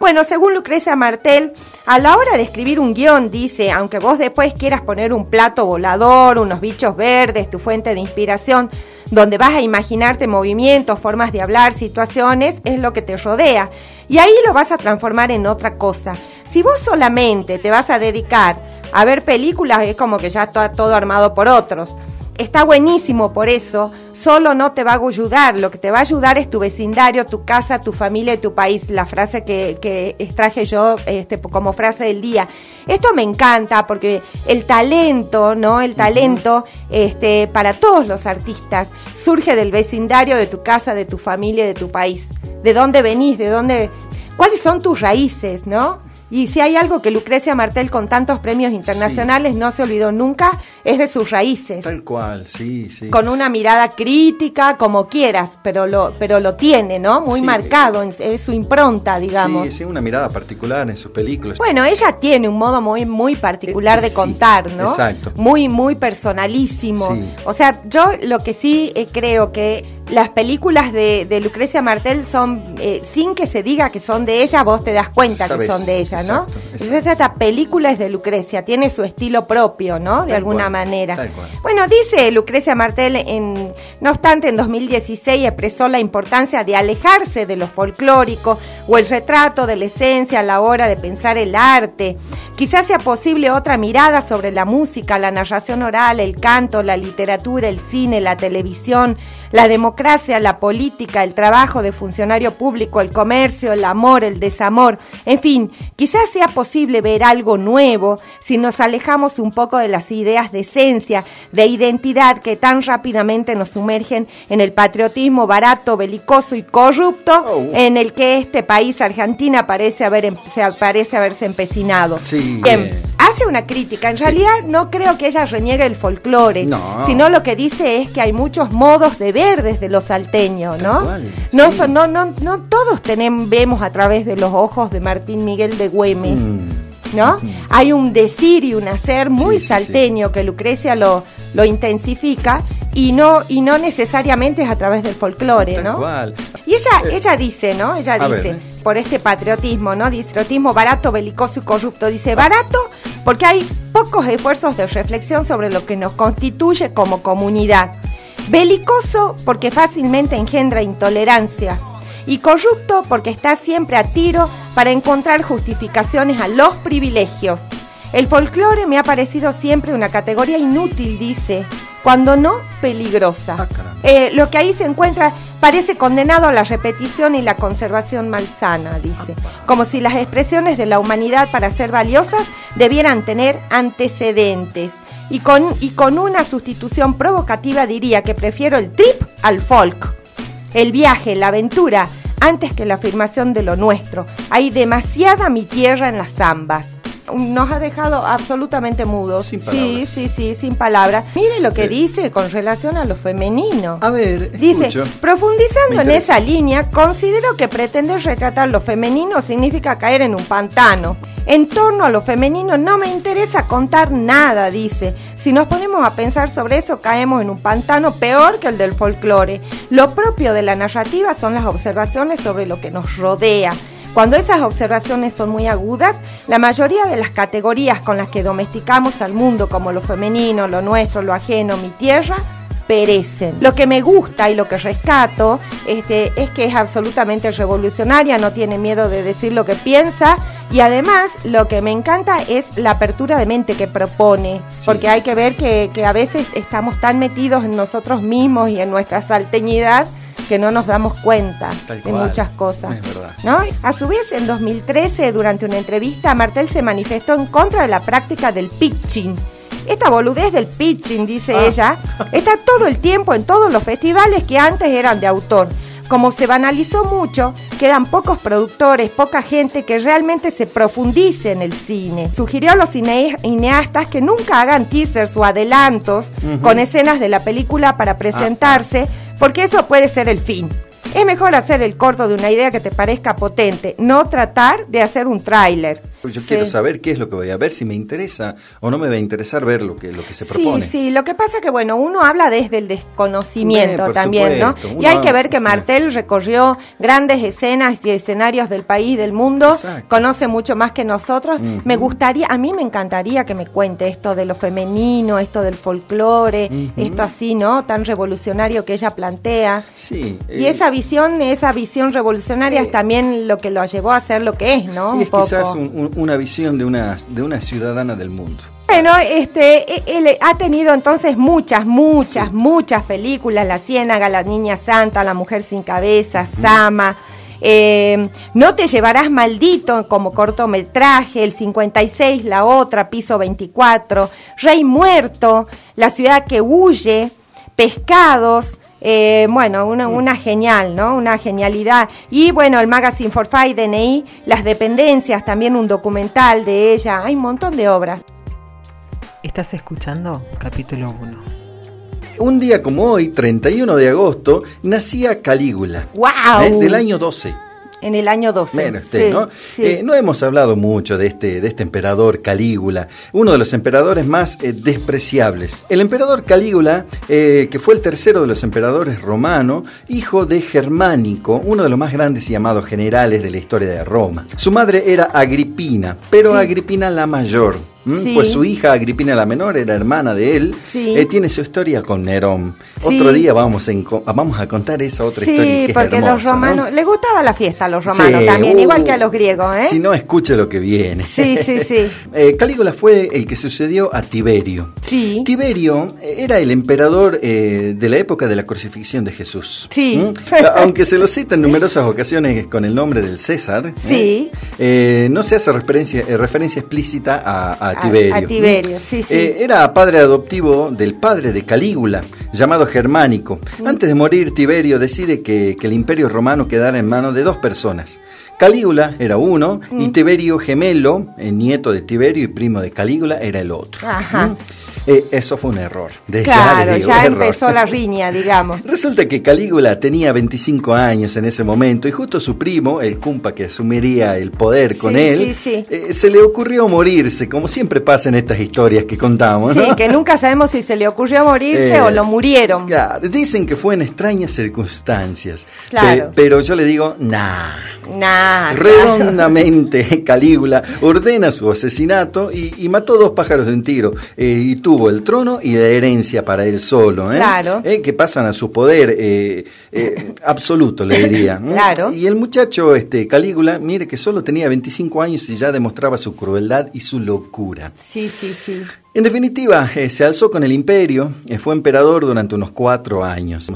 Bueno, según Lucrecia Martel, a la hora de escribir un guion, dice, aunque vos después quieras poner un plato volador, unos bichos verdes, tu fuente de inspiración, donde vas a imaginarte movimientos, formas de hablar, situaciones, es lo que te rodea. Y ahí lo vas a transformar en otra cosa. Si vos solamente te vas a dedicar a ver películas, es como que ya está todo armado por otros. Está buenísimo por eso, solo no te va a ayudar, lo que te va a ayudar es tu vecindario, tu casa, tu familia y tu país, la frase que, que extraje yo este, como frase del día. Esto me encanta porque el talento, ¿no? El talento este, para todos los artistas surge del vecindario de tu casa, de tu familia, de tu país. De dónde venís, de dónde... ¿Cuáles son tus raíces, no? Y si hay algo que Lucrecia Martel con tantos premios internacionales no se olvidó nunca, es de sus raíces. Tal cual, sí, sí. Con una mirada crítica, como quieras, pero lo, pero lo tiene, ¿no? Muy marcado, es su impronta, digamos. Sí, sí, una mirada particular en sus películas. Bueno, ella tiene un modo muy, muy particular eh, de contar, ¿no? Exacto. Muy, muy personalísimo. O sea, yo lo que sí eh, creo que las películas de, Lucrecia Martel son, eh, sin que se diga que son de ella, vos te das cuenta que son de ella, ¿no? Entonces esta película es de Lucrecia, tiene su estilo propio, ¿no? De alguna manera. Bueno, dice Lucrecia Martel, en, no obstante, en 2016 expresó la importancia de alejarse de lo folclórico o el retrato de la esencia a la hora de pensar el arte. Quizás sea posible otra mirada sobre la música, la narración oral, el canto, la literatura, el cine, la televisión, la democracia, la política, el trabajo de funcionario público, el comercio, el amor, el desamor, en fin, quizás sea posible ver algo nuevo si nos alejamos un poco de las ideas de esencia, de identidad que tan rápidamente nos sumergen en el patriotismo barato, belicoso y corrupto oh. en el que este país, Argentina, parece, haber, em, parece haberse empecinado. Sí, hace una crítica. En realidad no creo que ella reniegue el folclore, sino lo que dice es que hay muchos modos de ver desde los salteños, ¿no? no, no, no, no todos tenemos, vemos a través de los ojos de Martín Miguel de Güemes. Mm. ¿No? Hay un decir y un hacer muy salteño que Lucrecia lo, lo intensifica y no y no necesariamente es a través del folclore, ¿no? Y ella eh, ella dice, ¿no? Ella dice por este patriotismo, ¿no? Dice patriotismo barato, belicoso y corrupto. Dice barato porque hay pocos esfuerzos de reflexión sobre lo que nos constituye como comunidad. Belicoso porque fácilmente engendra intolerancia. Y corrupto porque está siempre a tiro para encontrar justificaciones a los privilegios. El folclore me ha parecido siempre una categoría inútil, dice, cuando no peligrosa. Ah, eh, lo que ahí se encuentra parece condenado a la repetición y la conservación malsana, dice, como si las expresiones de la humanidad para ser valiosas debieran tener antecedentes. Y con, y con una sustitución provocativa diría que prefiero el trip al folk, el viaje, la aventura, antes que la afirmación de lo nuestro. Hay demasiada mi tierra en las zambas nos ha dejado absolutamente mudos. sí, sí, sí, sin palabras. Mire lo que dice con relación a lo femenino. A ver, dice, profundizando en esa línea, considero que pretender retratar lo femenino significa caer en un pantano. En torno a lo femenino no me interesa contar nada, dice. Si nos ponemos a pensar sobre eso, caemos en un pantano peor que el del folclore. Lo propio de la narrativa son las observaciones sobre lo que nos rodea. Cuando esas observaciones son muy agudas, la mayoría de las categorías con las que domesticamos al mundo, como lo femenino, lo nuestro, lo ajeno, mi tierra, perecen. Lo que me gusta y lo que rescato este, es que es absolutamente revolucionaria, no tiene miedo de decir lo que piensa y además lo que me encanta es la apertura de mente que propone, porque hay que ver que, que a veces estamos tan metidos en nosotros mismos y en nuestra salteñidad que no nos damos cuenta de muchas cosas. ¿no? A su vez, en 2013, durante una entrevista, Martel se manifestó en contra de la práctica del pitching. Esta boludez del pitching, dice ah. ella, está todo el tiempo en todos los festivales que antes eran de autor. Como se banalizó mucho, quedan pocos productores, poca gente que realmente se profundice en el cine. Sugirió a los cineastas que nunca hagan teasers o adelantos con escenas de la película para presentarse, porque eso puede ser el fin. Es mejor hacer el corto de una idea que te parezca potente, no tratar de hacer un tráiler. Pues yo quiero saber qué es lo que voy a ver, si me interesa o no me va a interesar ver lo que, lo que se propone. Sí, sí, lo que pasa que, bueno, uno habla desde el desconocimiento también, ¿no? Y hay que ver que Martel recorrió grandes escenas y escenarios del país, del mundo, conoce mucho más que nosotros. Me gustaría, a mí me encantaría que me cuente esto de lo femenino, esto del folclore, esto así, ¿no? Tan revolucionario que ella plantea. Sí. y esa visión, esa visión revolucionaria es también lo que lo llevó a ser lo que es, ¿no? es quizás un, una visión de una, de una ciudadana del mundo. Bueno, este, e, él ha tenido entonces muchas, muchas, muchas películas, La Ciénaga, La Niña Santa, La Mujer sin Cabeza, Sama. Eh, no te llevarás maldito como cortometraje, el 56, la otra, piso 24, Rey Muerto, La ciudad que huye, Pescados, eh, bueno, una, una, genial, ¿no? Una genialidad. Y bueno, el Magazine for Five, DNI, Las Dependencias, también un documental de ella. Hay un montón de obras. Estás escuchando capítulo 1. Un día como hoy, 31 de agosto, nacía Calígula. ¡Wow! ¿eh? Del año 12. En el año 12. Menos usted, ¿no? Eh, no hemos hablado mucho de este, de este emperador Calígula, uno de los emperadores más eh, despreciables. El emperador Calígula, eh, que fue el tercero de los emperadores romanos, hijo de Germánico, uno de los más grandes y llamados generales de la historia de Roma. Su madre era Agripina, pero Agripina la mayor. Pues su hija Agripina la menor era hermana de él. Eh, tiene su historia con Nerón. Otro día vamos, vamos a contar esa otra historia. Sí, porque los romanos, les gustaba la fiesta a los romanos también, igual que a los griegos. ¿eh? Si no, escuche lo que viene. Sí, sí, sí. eh, Calígula fue el que sucedió a Tiberio. Sí. Tiberio era el emperador eh, de la época de la crucifixión de Jesús. Sí. Aunque se lo cita en numerosas ocasiones con el nombre del César. Sí. no se hace referencia, referencia explícita a a Tiberio. sí, sí. Eh, era padre adoptivo del padre de Calígula, llamado Germánico. Mm. Antes de morir, Tiberio decide que, el imperio romano quedara en manos de dos personas. Calígula era uno y mm. Tiberio gemelo, el nieto de Tiberio y primo de Calígula, era el otro. Ajá. ¿Mm? Eh, eso fue un error. claro, ya, empezó la riña, digamos. Resulta que Calígula tenía 25 años en ese momento y justo su primo, el cumpa que asumiría el poder con él, eh, se le ocurrió morirse, como siempre pasa en estas historias que contamos. Sí, que nunca sabemos si se le ocurrió morirse o eh, lo murieron. Claro, dicen que fue en extrañas circunstancias. Claro. pero yo le digo, nah. Nah. Redondamente, Calígula ordena su asesinato y, mató dos pájaros de un tiro. y tuvo el trono y la herencia para él solo, ¿eh? Claro. ¿Eh? que pasan a su poder eh, absoluto, le diría. claro. Y el muchacho este, Calígula, mire que solo tenía 25 años y ya demostraba su crueldad y su locura. Sí, sí, sí. En definitiva, eh, se alzó con el imperio, eh, fue emperador durante unos cuatro años.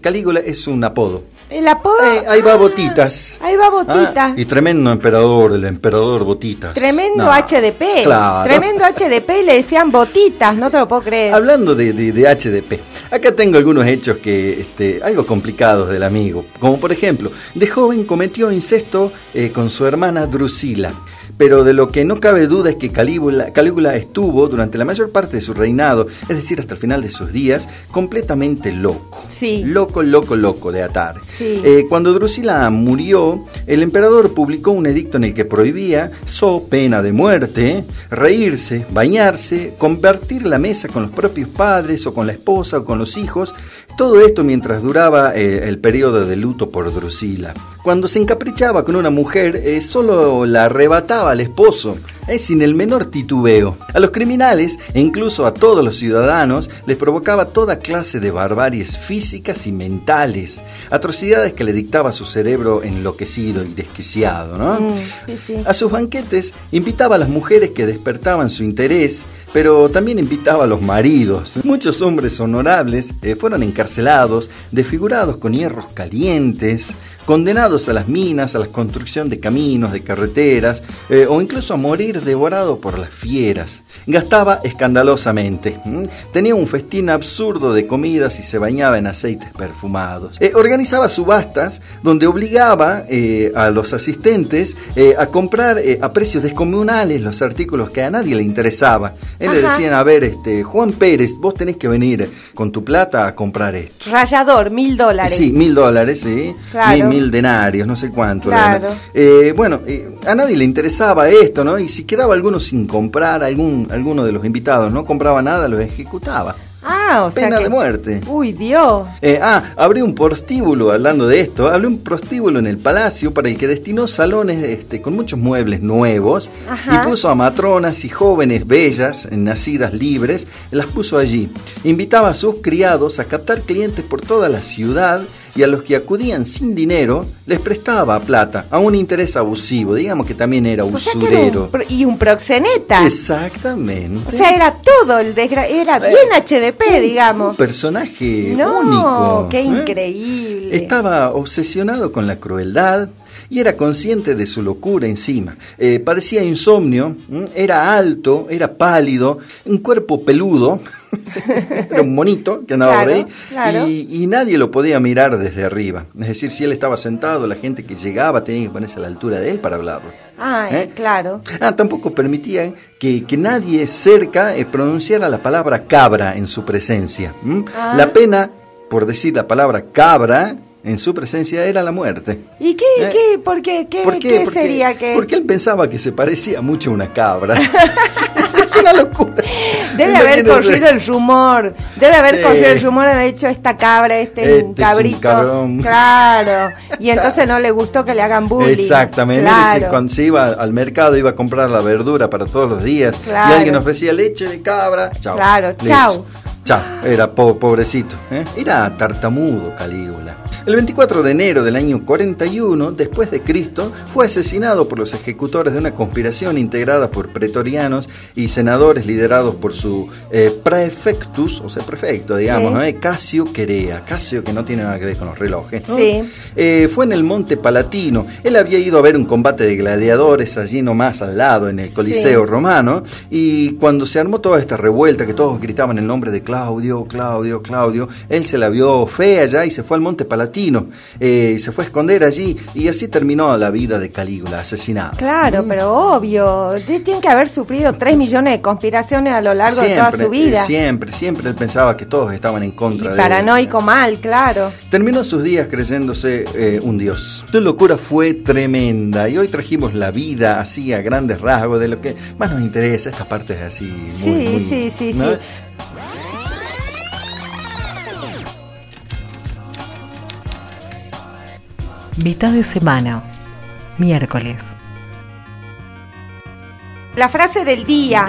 Calígula es un apodo. ¿El apodo? Eh, ahí va Botitas. Ahí va Botitas. Ah, y tremendo emperador, el emperador Botitas. Tremendo HDP. Claro. Tremendo HDP y le decían Botitas, no te lo puedo creer. Hablando de, de, HDP, acá tengo algunos hechos que, este, algo complicados del amigo. Como por ejemplo, de joven cometió incesto con su hermana Drusila pero de lo que no cabe duda es que Calígula, estuvo durante la mayor parte de su reinado, es decir, hasta el final de sus días, completamente loco. Sí. Loco, loco, loco de atar. Sí. Eh, cuando Drusila murió, el emperador publicó un edicto en el que prohibía, so pena de muerte, reírse, bañarse, convertir la mesa con los propios padres o con la esposa o con los hijos, todo esto mientras duraba eh, el periodo de luto por Drusila. Cuando se encaprichaba con una mujer, eh, solo la arrebataba al esposo, eh, sin el menor titubeo. A los criminales, e incluso a todos los ciudadanos, les provocaba toda clase de barbaries físicas y mentales, atrocidades que le dictaba su cerebro enloquecido y desquiciado. ¿no? Mm, a sus banquetes invitaba a las mujeres que despertaban su interés pero también invitaba a los maridos. Muchos hombres honorables eh, fueron encarcelados, desfigurados con hierros calientes, condenados a las minas, a la construcción de caminos, de carreteras, eh, o incluso a morir devorado por las fieras. Gastaba escandalosamente, tenía un festín absurdo de comidas y se bañaba en aceites perfumados. Eh, organizaba subastas donde obligaba eh, a los asistentes a comprar a precios descomunales los artículos que a nadie le interesaba. Él le decían, a ver, este, Juan Pérez, vos tenés que venir con tu plata a comprar esto. Rayador, mil dólares. Sí, mil dólares, sí. Claro mil denarios, no sé cuánto. Claro. Eh, bueno, eh, a nadie le interesaba esto, ¿no? Y si quedaba alguno sin comprar, algún, alguno de los invitados no compraba nada, los ejecutaba. Ah, o sea Pena de muerte. Uy, Dios. Eh, ah, abrió un prostíbulo, hablando de esto, abrió un prostíbulo en el palacio para el que destinó salones este, con muchos muebles nuevos y puso a matronas y jóvenes bellas, nacidas libres, las puso allí. Invitaba a sus criados a captar clientes por toda la ciudad y a los que acudían sin dinero les prestaba plata a un interés abusivo, digamos que también era usurero. y un proxeneta. Exactamente. O sea, era todo el desgra era bien HDP, digamos. Un personaje no, único. qué ¿eh? increíble. Estaba obsesionado con la crueldad, y era consciente de su locura encima. Eh, padecía insomnio, era alto, era pálido, un cuerpo peludo, era un monito que andaba por ahí, y, nadie lo podía mirar desde arriba. Es decir, si él estaba sentado, la gente que llegaba tenía que ponerse a la altura de él para hablarlo. Ah, ¿Eh? claro. Ah, tampoco permitían que, nadie cerca eh, pronunciara la palabra cabra en su presencia. Ah. La pena por decir la palabra cabra en su presencia era la muerte. ¿Y qué? ¿Eh? qué ¿Por qué? ¿Qué, qué, sería que...? Porque él pensaba que se parecía mucho a una cabra. es una locura. Debe haber corrido el rumor. Debe haber corrido el rumor de hecho esta cabra, este, este cabrito. claro. Y entonces no le gustó que le hagan bullying. Exactamente. Cuando se iba al mercado iba a comprar la verdura para todos los días. Y alguien ofrecía leche de cabra. Chao. Claro, chao. Chao. Era pobrecito. ¿eh? Era tartamudo Calígula. El 24 de enero del año 41 después de Cristo fue asesinado por los ejecutores de una conspiración integrada por pretorianos y senadores liderados por su eh, prefectus, o sea, prefecto, digamos, ¿eh? Casio Querea, Casio que no tiene nada que ver con los relojes. Eh, fue en el Monte Palatino. Él había ido a ver un combate de gladiadores allí nomás al lado, en el Coliseo romano, y cuando se armó toda esta revuelta, que todos gritaban el nombre de Claudio, Claudio, Claudio, él se la vio fea ya y se fue al Monte Palatino eh, se fue a esconder allí y así terminó la vida de Calígula, asesinado. Claro, mm. pero obvio, tiene que haber sufrido 3 millones de conspiraciones a lo largo de toda su vida. Eh, siempre, siempre él pensaba que todos estaban en contra de paranoico mal, claro. Terminó sus días creyéndose eh, un dios. Su locura fue tremenda y hoy trajimos la vida así a grandes rasgos de lo que más nos interesa, estas partes así. sí, sí, sí, sí. Mitad de semana, miércoles. La frase del día.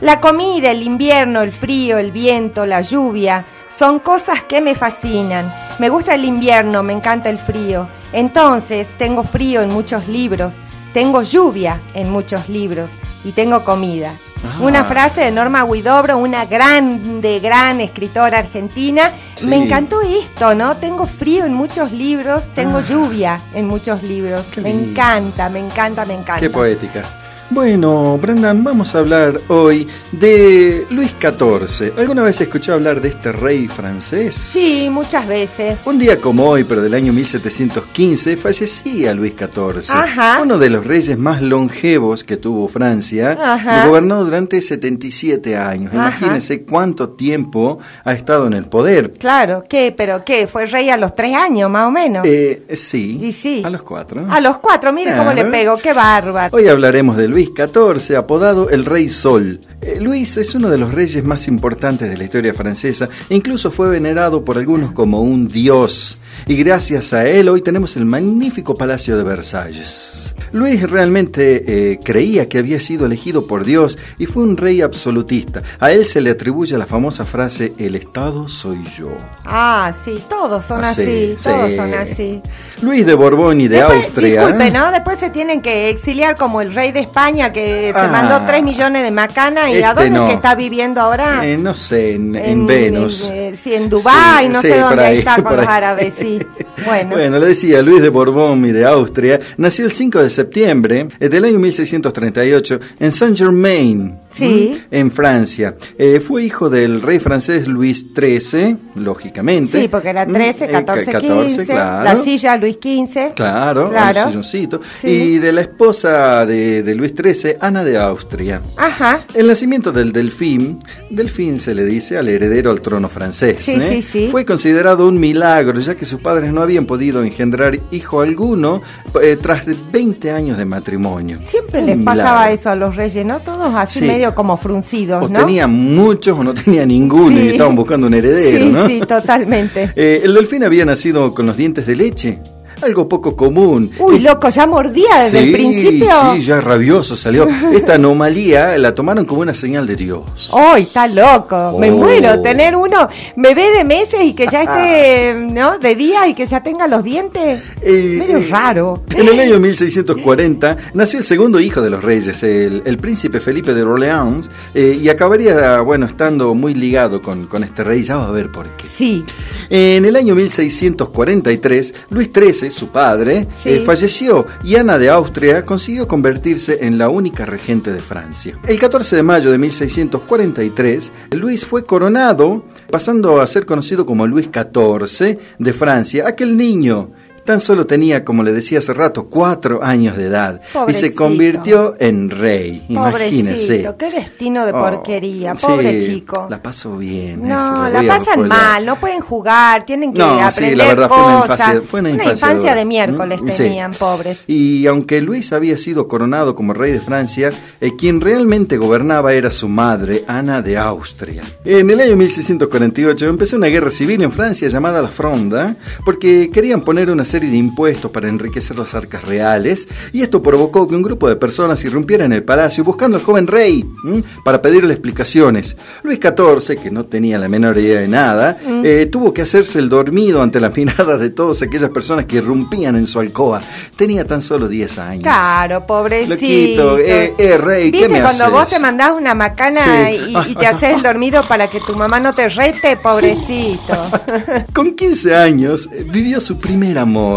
La comida, el invierno, el frío, el viento, la lluvia, son cosas que me fascinan. Me gusta el invierno, me encanta el frío. Entonces, tengo frío en muchos libros, tengo lluvia en muchos libros y tengo comida. Una frase de Norma Huidobro, una grande, gran escritora argentina. Me encantó esto, ¿no? Tengo frío en muchos libros, tengo ah. lluvia en muchos libros. me encanta, me encanta, me encanta. Qué poética. Bueno, Brendan, vamos a hablar hoy de Luis XIV. ¿Alguna vez escuchó hablar de este rey francés? Sí, muchas veces. Un día como hoy, pero del año 1715, fallecía Luis XIV, Ajá. uno de los reyes más longevos que tuvo Francia. Ajá. gobernó durante 77 años. Imagínense cuánto tiempo ha estado en el poder. Claro, ¿qué? ¿Pero qué? ¿Fue rey a los tres años, más o menos? Eh, sí. ¿Y sí? A los cuatro. A los cuatro, mire cómo le pego, qué bárbaro. Hoy hablaremos de Luis Luis XIV, apodado el Rey Sol. Eh, Luis es uno de los reyes más importantes de la historia francesa incluso fue venerado por algunos como un dios. Y gracias a él hoy tenemos el magnífico Palacio de Versalles. Luis realmente eh, creía que había sido elegido por Dios y fue un rey absolutista. A él se le atribuye la famosa frase, el Estado soy yo. Ah, sí, todos son ah, así, todos son así. Luis de Borbón y de Austria. Disculpe, ¿no? Después se tienen que exiliar como el rey de España que se ah. mandó 3 millones de macana y a este dónde que está viviendo ahora. Eh, no sé, en, Venus. Eh, sí, en Dubái, no sé dónde está con los árabes, sí. Bueno. bueno, le decía, Luis de Borbón y de Austria nació el 5 de septiembre del año 1638 en Saint-Germain, sí. en Francia. Eh, fue hijo del rey francés Luis XIII, lógicamente. Sí, porque era 13, 14, 14 claro. La silla Luis XV. Claro, claro. Un silloncito. Y de la esposa de, de, Luis XIII, Ana de Austria. Ajá. El nacimiento del delfín, delfín se le dice al heredero al trono francés. Sí, ¿eh? sí, sí. Fue considerado un milagro, ya que sus padres no habían podido engendrar hijo alguno eh, tras 20 años de matrimonio. Siempre les pasaba eso a los reyes, ¿no? Todos así medio como fruncidos, o tenían muchos o no tenía ninguno y estaban buscando un heredero, sí, ¿no? Sí, totalmente. Eh, el delfín había nacido con los dientes de leche algo poco común. Uy, loco, ya mordía desde el principio. Sí, ya rabioso salió. Esta anomalía la tomaron como una señal de Dios. ¡Ay, está loco! Me Oh. muero tener uno bebé de meses y que ya esté, ¿no? De día y que ya tenga los dientes. Eh, Medio eh, raro. En el año 1640 nació el segundo hijo de los reyes, el, el príncipe Felipe de Orleans, eh, y acabaría, bueno, estando muy ligado con, con este rey, ya va a ver por qué. Sí. En el año 1643, Luis XIII, su padre, Sí. eh, falleció y Ana de Austria consiguió convertirse en la única regente de Francia. El 14 de mayo de 1643, Luis fue coronado, pasando a ser conocido como Luis XIV de Francia, aquel niño. Tan solo tenía, como le decía hace rato, cuatro años de edad y se Pobrecito. convirtió en rey. Imagínese. Pobrecito, qué destino de Oh, porquería. Pobre sí, chico. La pasó bien. No, la pasan mal, no pueden jugar, tienen que No, sí, aprender la verdad fue una cosas. infancia, fue una infancia de miércoles Mm, sí. tenían, pobres. Y aunque Luis había sido coronado como rey de Francia, eh, quien realmente gobernaba era su madre, Ana de Austria. En el año 1648 empezó una guerra civil en Francia llamada la Fronda, porque querían poner una serie de impuestos para enriquecer las arcas reales, y esto provocó que un grupo de personas irrumpiera en el palacio buscando al joven rey ¿m? para pedirle explicaciones. Luis XIV, que no tenía la menor idea de nada, eh, tuvo que hacerse el dormido ante las miradas de todas aquellas personas que irrumpían en su alcoba. Tenía tan solo 10 años. Claro, pobrecito. Loquito, eh, eh, rey, ¿qué ¿Viste me cuando haces? vos te mandás una macana Sí. y, y te haces el dormido para que tu mamá no te rete, pobrecito? Con 15 años eh, vivió su primer amor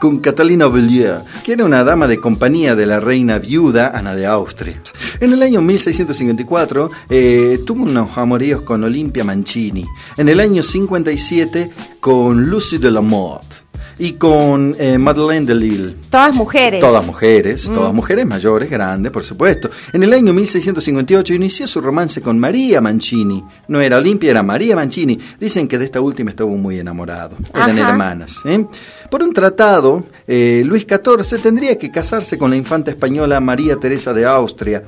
con Catalina Bellier, que era una dama de compañía de la reina viuda Ana de Austria. En el año 1654 eh, tuvo unos amoríos con Olimpia Mancini. En el año 57 con Lucy de la Motte y con eh, Madeleine de Lille. Todas mujeres. Todas mujeres, todas mujeres mayores, grandes, por supuesto. En el año 1658 inició su romance con María Mancini. No era Olimpia, era María Mancini. Dicen que de esta última estuvo muy enamorado. Eran Ajá. hermanas. ¿eh? Por un tratado, eh, Luis XIV tendría que casarse con la infanta española María Teresa de Austria.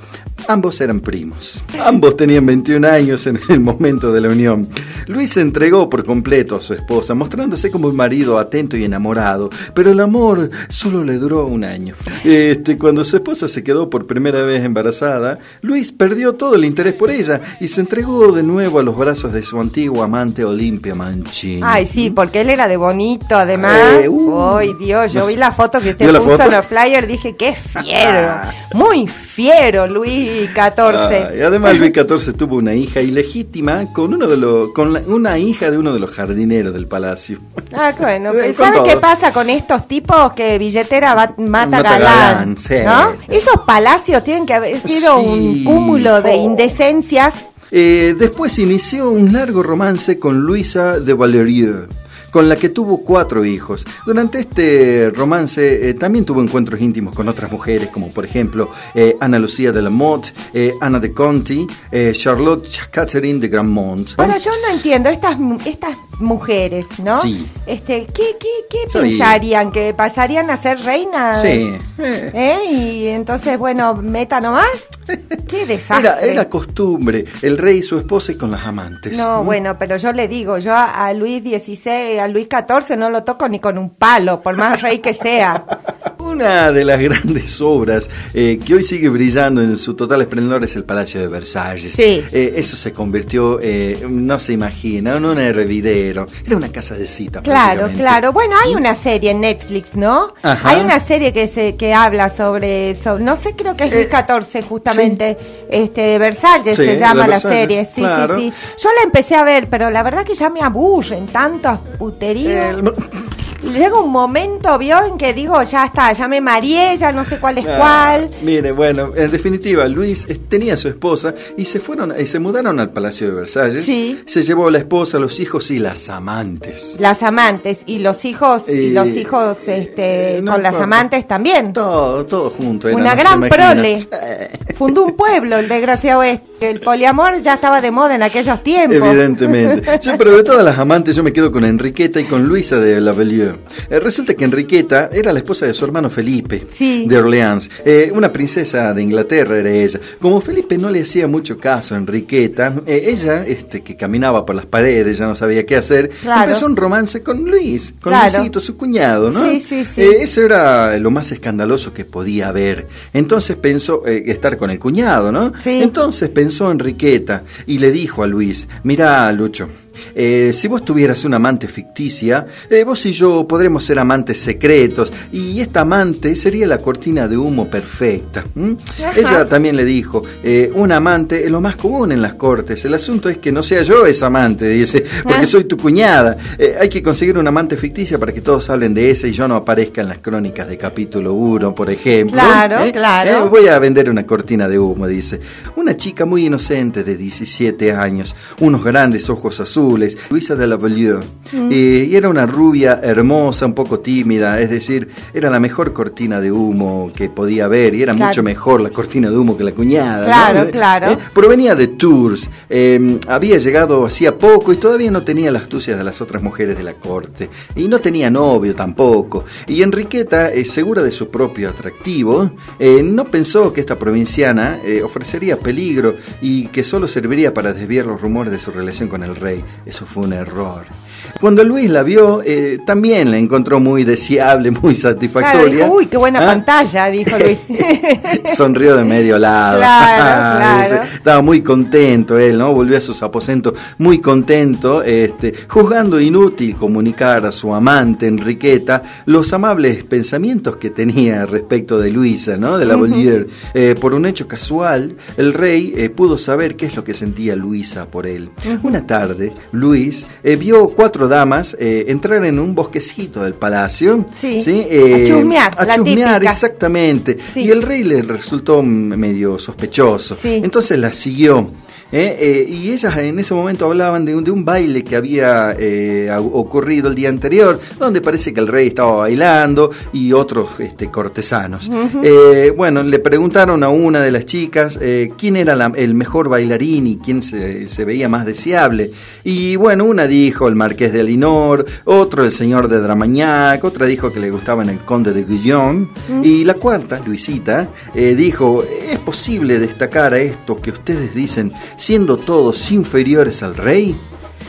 Ambos eran primos. Ambos tenían 21 años en el momento de la unión. Luis se entregó por completo a su esposa, mostrándose como un marido atento y enamorado, pero el amor solo le duró un año. Este, cuando su esposa se quedó por primera vez embarazada, Luis perdió todo el interés por ella y se entregó de nuevo a los brazos de su antigua amante Olimpia Mancini. Ay, sí, porque él era de bonito, además. Eh, uh. Ay, Dios, yo No vi la foto que usted ¿Vio la puso en los flyers, dije, qué fiero. Muy fiero, Luis XIV. Ah, y además Luis XIV tuvo una hija ilegítima con uno de los con la- una hija de uno de los jardineros del palacio. Ah, bueno, con ¿sabe todo. qué pasa con estos tipos que billetera va- mata, Mata galán? galán, sí, ¿no? sí. Esos palacios tienen que haber sido Sí. un cúmulo de Oh. indecencias. Eh, después inició un largo romance con Luisa de Valerieu, con la que tuvo cuatro hijos. Durante este romance eh, también tuvo encuentros íntimos con otras mujeres, como por ejemplo eh, Ana Lucía de la Motte, eh, Ana de Conti, eh, Charlotte Catherine de Grandmont. Bueno, yo no entiendo estas estas mujeres, ¿no? Sí. Este, ¿qué qué qué Soy- pensarían que pasarían a ser reinas? Sí. ¿Eh? Y entonces, bueno, meta nomás. Qué desastre. Era, era costumbre, el rey y su esposa y con las amantes. No, ¿Mm? bueno, pero yo le digo, yo a, a Luis XVI, a Luis XIV no lo toco ni con un palo, por más rey que sea. Una de las grandes obras eh, que hoy sigue brillando en su total esplendor es el Palacio de Versalles. Sí. Eh, eso se convirtió, eh, no se imagina, en un hervidero. Era una casa de cita. Claro, claro. Bueno, hay una serie en Netflix, ¿no? Ajá. Hay una serie que se que habla sobre eso. No sé, creo que es Luis XIV justamente. Este Versalles Sí, se llama la Versalles, serie. Sí, claro. sí, sí. Yo la empecé a ver, pero la verdad que ya me aburren tantas puterías. El- Llega un momento, vio, en que digo, ya está, ya me mareé, ya no sé cuál es Ah, cuál. Mire, bueno, en definitiva, Luis eh, tenía a su esposa y se fueron y se mudaron al Palacio de Versalles. Sí. Se llevó a la esposa, los hijos y las amantes. Las amantes y los hijos, y Eh, los hijos este, eh, no con las amantes también. Todo, todo junto. era, Una no gran prole. Fundó un pueblo, el desgraciado este. El poliamor ya estaba de moda en aquellos tiempos. Evidentemente. Yo, pero de todas las amantes, yo me quedo con Enriqueta y con Luisa de Lavalieu. Beaulieu. Eh, resulta que Enriqueta era la esposa de su hermano Felipe Sí. de Orleans. Eh, una princesa de Inglaterra era ella. Como Felipe no le hacía mucho caso a Enriqueta, eh, ella, este, que caminaba por las paredes, ya no sabía qué hacer, Claro. empezó un romance con Luis, con Claro. Luisito, su cuñado, ¿no? Sí, sí, sí. Eh, eso era lo más escandaloso que podía haber. Entonces pensó eh, estar con el cuñado, ¿no? Sí. Entonces pensó Enriqueta y le dijo a Luis, mira, Lucho, eh, si vos tuvieras una amante ficticia, eh, vos y yo podremos ser amantes secretos y esta amante sería la cortina de humo perfecta. Ella también le dijo, eh, un amante es lo más común en las cortes, el asunto es que no sea yo esa amante, dice, porque Ah. soy tu cuñada. Eh, hay que conseguir una amante ficticia para que todos hablen de ese y yo no aparezca en las crónicas de capítulo 1, por ejemplo. Claro, ¿Eh? claro. Eh, voy a vender una cortina de humo, dice. Una chica muy inocente de 17 años, unos grandes ojos azules, Luisa de la Beaulieu. Mm. Eh, y era una rubia hermosa, un poco tímida, es decir, era la mejor cortina de humo que podía haber y era Claro. mucho mejor la cortina de humo que la cuñada. Claro, Eh, claro. eh, provenía de Tours, eh, había llegado hacía poco y todavía no tenía las astucias de las otras mujeres de la corte. Y no tenía novio tampoco. Y Enriqueta, segura de su propio atractivo, no pensó que esta provinciana ofrecería peligro y que solo serviría para desviar los rumores de su relación con el rey. Eso fue un error. Cuando Luis la vio, eh, también la encontró muy deseable, muy Claro, satisfactoria. dijo, uy, qué buena ¿Ah? pantalla, dijo Luis. Sonrió de medio lado. Claro, claro. Ese- Estaba muy contento él, ¿no? Volvió a sus aposentos muy contento, este, juzgando inútil comunicar a su amante Enriqueta los amables pensamientos que tenía respecto de Luisa, ¿no? De la Beaulieu. Eh, por un hecho casual, el rey eh, pudo saber qué es lo que sentía Luisa por él. Una tarde, Luis vio cuatro damas eh, entrar en un bosquecito del palacio. Sí, Eh, a chusmear, a la chusmear, típica. exactamente. Sí. Y el rey le resultó medio sospechoso. Sí. Entonces la siguió. ¿eh? Eh, y ellas en ese momento hablaban de un, de un baile que había eh, ocurrido el día anterior, donde parece que el rey estaba bailando y otros este, cortesanos. Eh, bueno, le preguntaron a una de las chicas eh, quién era la- el mejor bailarín y quién se, se veía más deseable. Y bueno, una dijo el marqués de Otro el señor de Dramagnac, otra dijo que le gustaban el conde de Guillaume, y la cuarta, Luisita, eh, dijo, ¿es posible destacar a esto que ustedes dicen siendo todos inferiores al rey?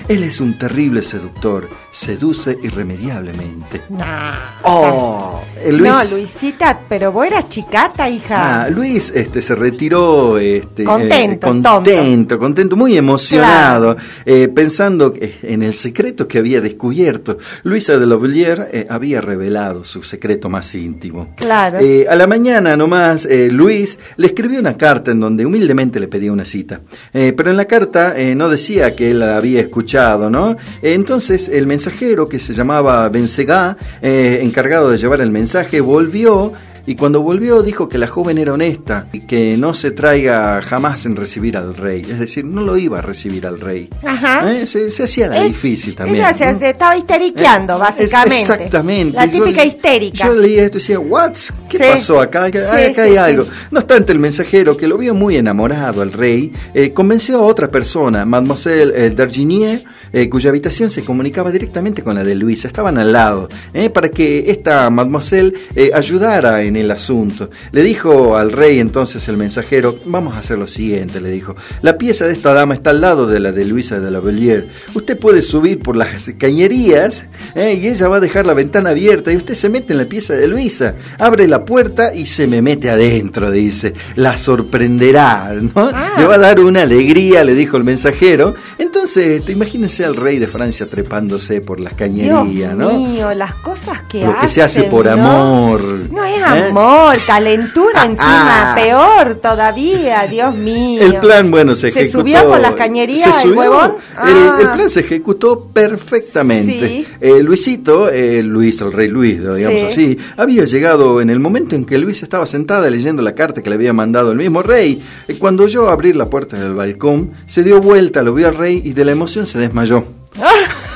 Él es un terrible seductor, seduce irremediablemente. Nah. Oh, eh, Luis. No, Luisita, pero vos eras chicata, hija. Ah, Luis este, se retiró este, Contento, eh, contento, contento, muy emocionado, eh, pensando en el secreto que había descubierto. Luisa de Lovelier había revelado su secreto más íntimo. Claro. A la mañana nomás, Luis le escribió una carta en donde humildemente le pedía una cita. Pero en la carta no decía que él la había escuchado, ¿no? Entonces el mensajero, que se llamaba Bensegá, eh, encargado de llevar el mensaje, volvió. Y cuando volvió dijo que la joven era honesta y que no se traiga jamás en recibir al rey. Es decir, no lo iba a recibir al rey. Ajá. Eh, Se, se hacía la Es- difícil también. Ella se, ¿no? se estaba histeriqueando, Eh, básicamente. es- exactamente. La Yo típica le- histérica. Yo leía esto y decía, ¿what? ¿Qué Sí. pasó acá? Acá, Sí, acá sí, hay algo. No obstante, el mensajero, que lo vio muy enamorado al rey, eh, convenció a otra persona, Mademoiselle eh, Darginier, eh, cuya habitación se comunicaba directamente con la de Luisa. Estaban al lado, eh, para que esta Mademoiselle eh, ayudara en el asunto. Le dijo al rey entonces el mensajero, vamos a hacer lo siguiente, le dijo. La pieza de esta dama está al lado de la de Luisa de la Bellier. Usted puede subir por las cañerías y ella va a dejar la ventana abierta y usted se mete en la pieza de Luisa, abre la puerta y se me mete adentro, dice. La sorprenderá, ¿no? Ah. Le va a dar una alegría, le dijo el mensajero. Entonces, te imagínense al rey de Francia trepándose por las Dios cañerías, ¿no? mío, las cosas que Lo que se hace por ¿no? amor. No es ¿eh? amor, calentura encima, Ah. peor todavía, Dios mío. El plan, bueno, se, ¿Se ejecutó. subió por las cañerías ¿Se el subió? huevón? El, Ah. el plan se ejecutó perfectamente. Sí. Eh, Luisito, eh, Luis, el rey Luis, digamos Sí. así, había llegado en el momento en que Luis estaba sentada leyendo la carta que le había mandado el mismo rey. Cuando oyó abrir la puerta del balcón, se dio vuelta, lo vio al rey y de la emoción se desmayó yo.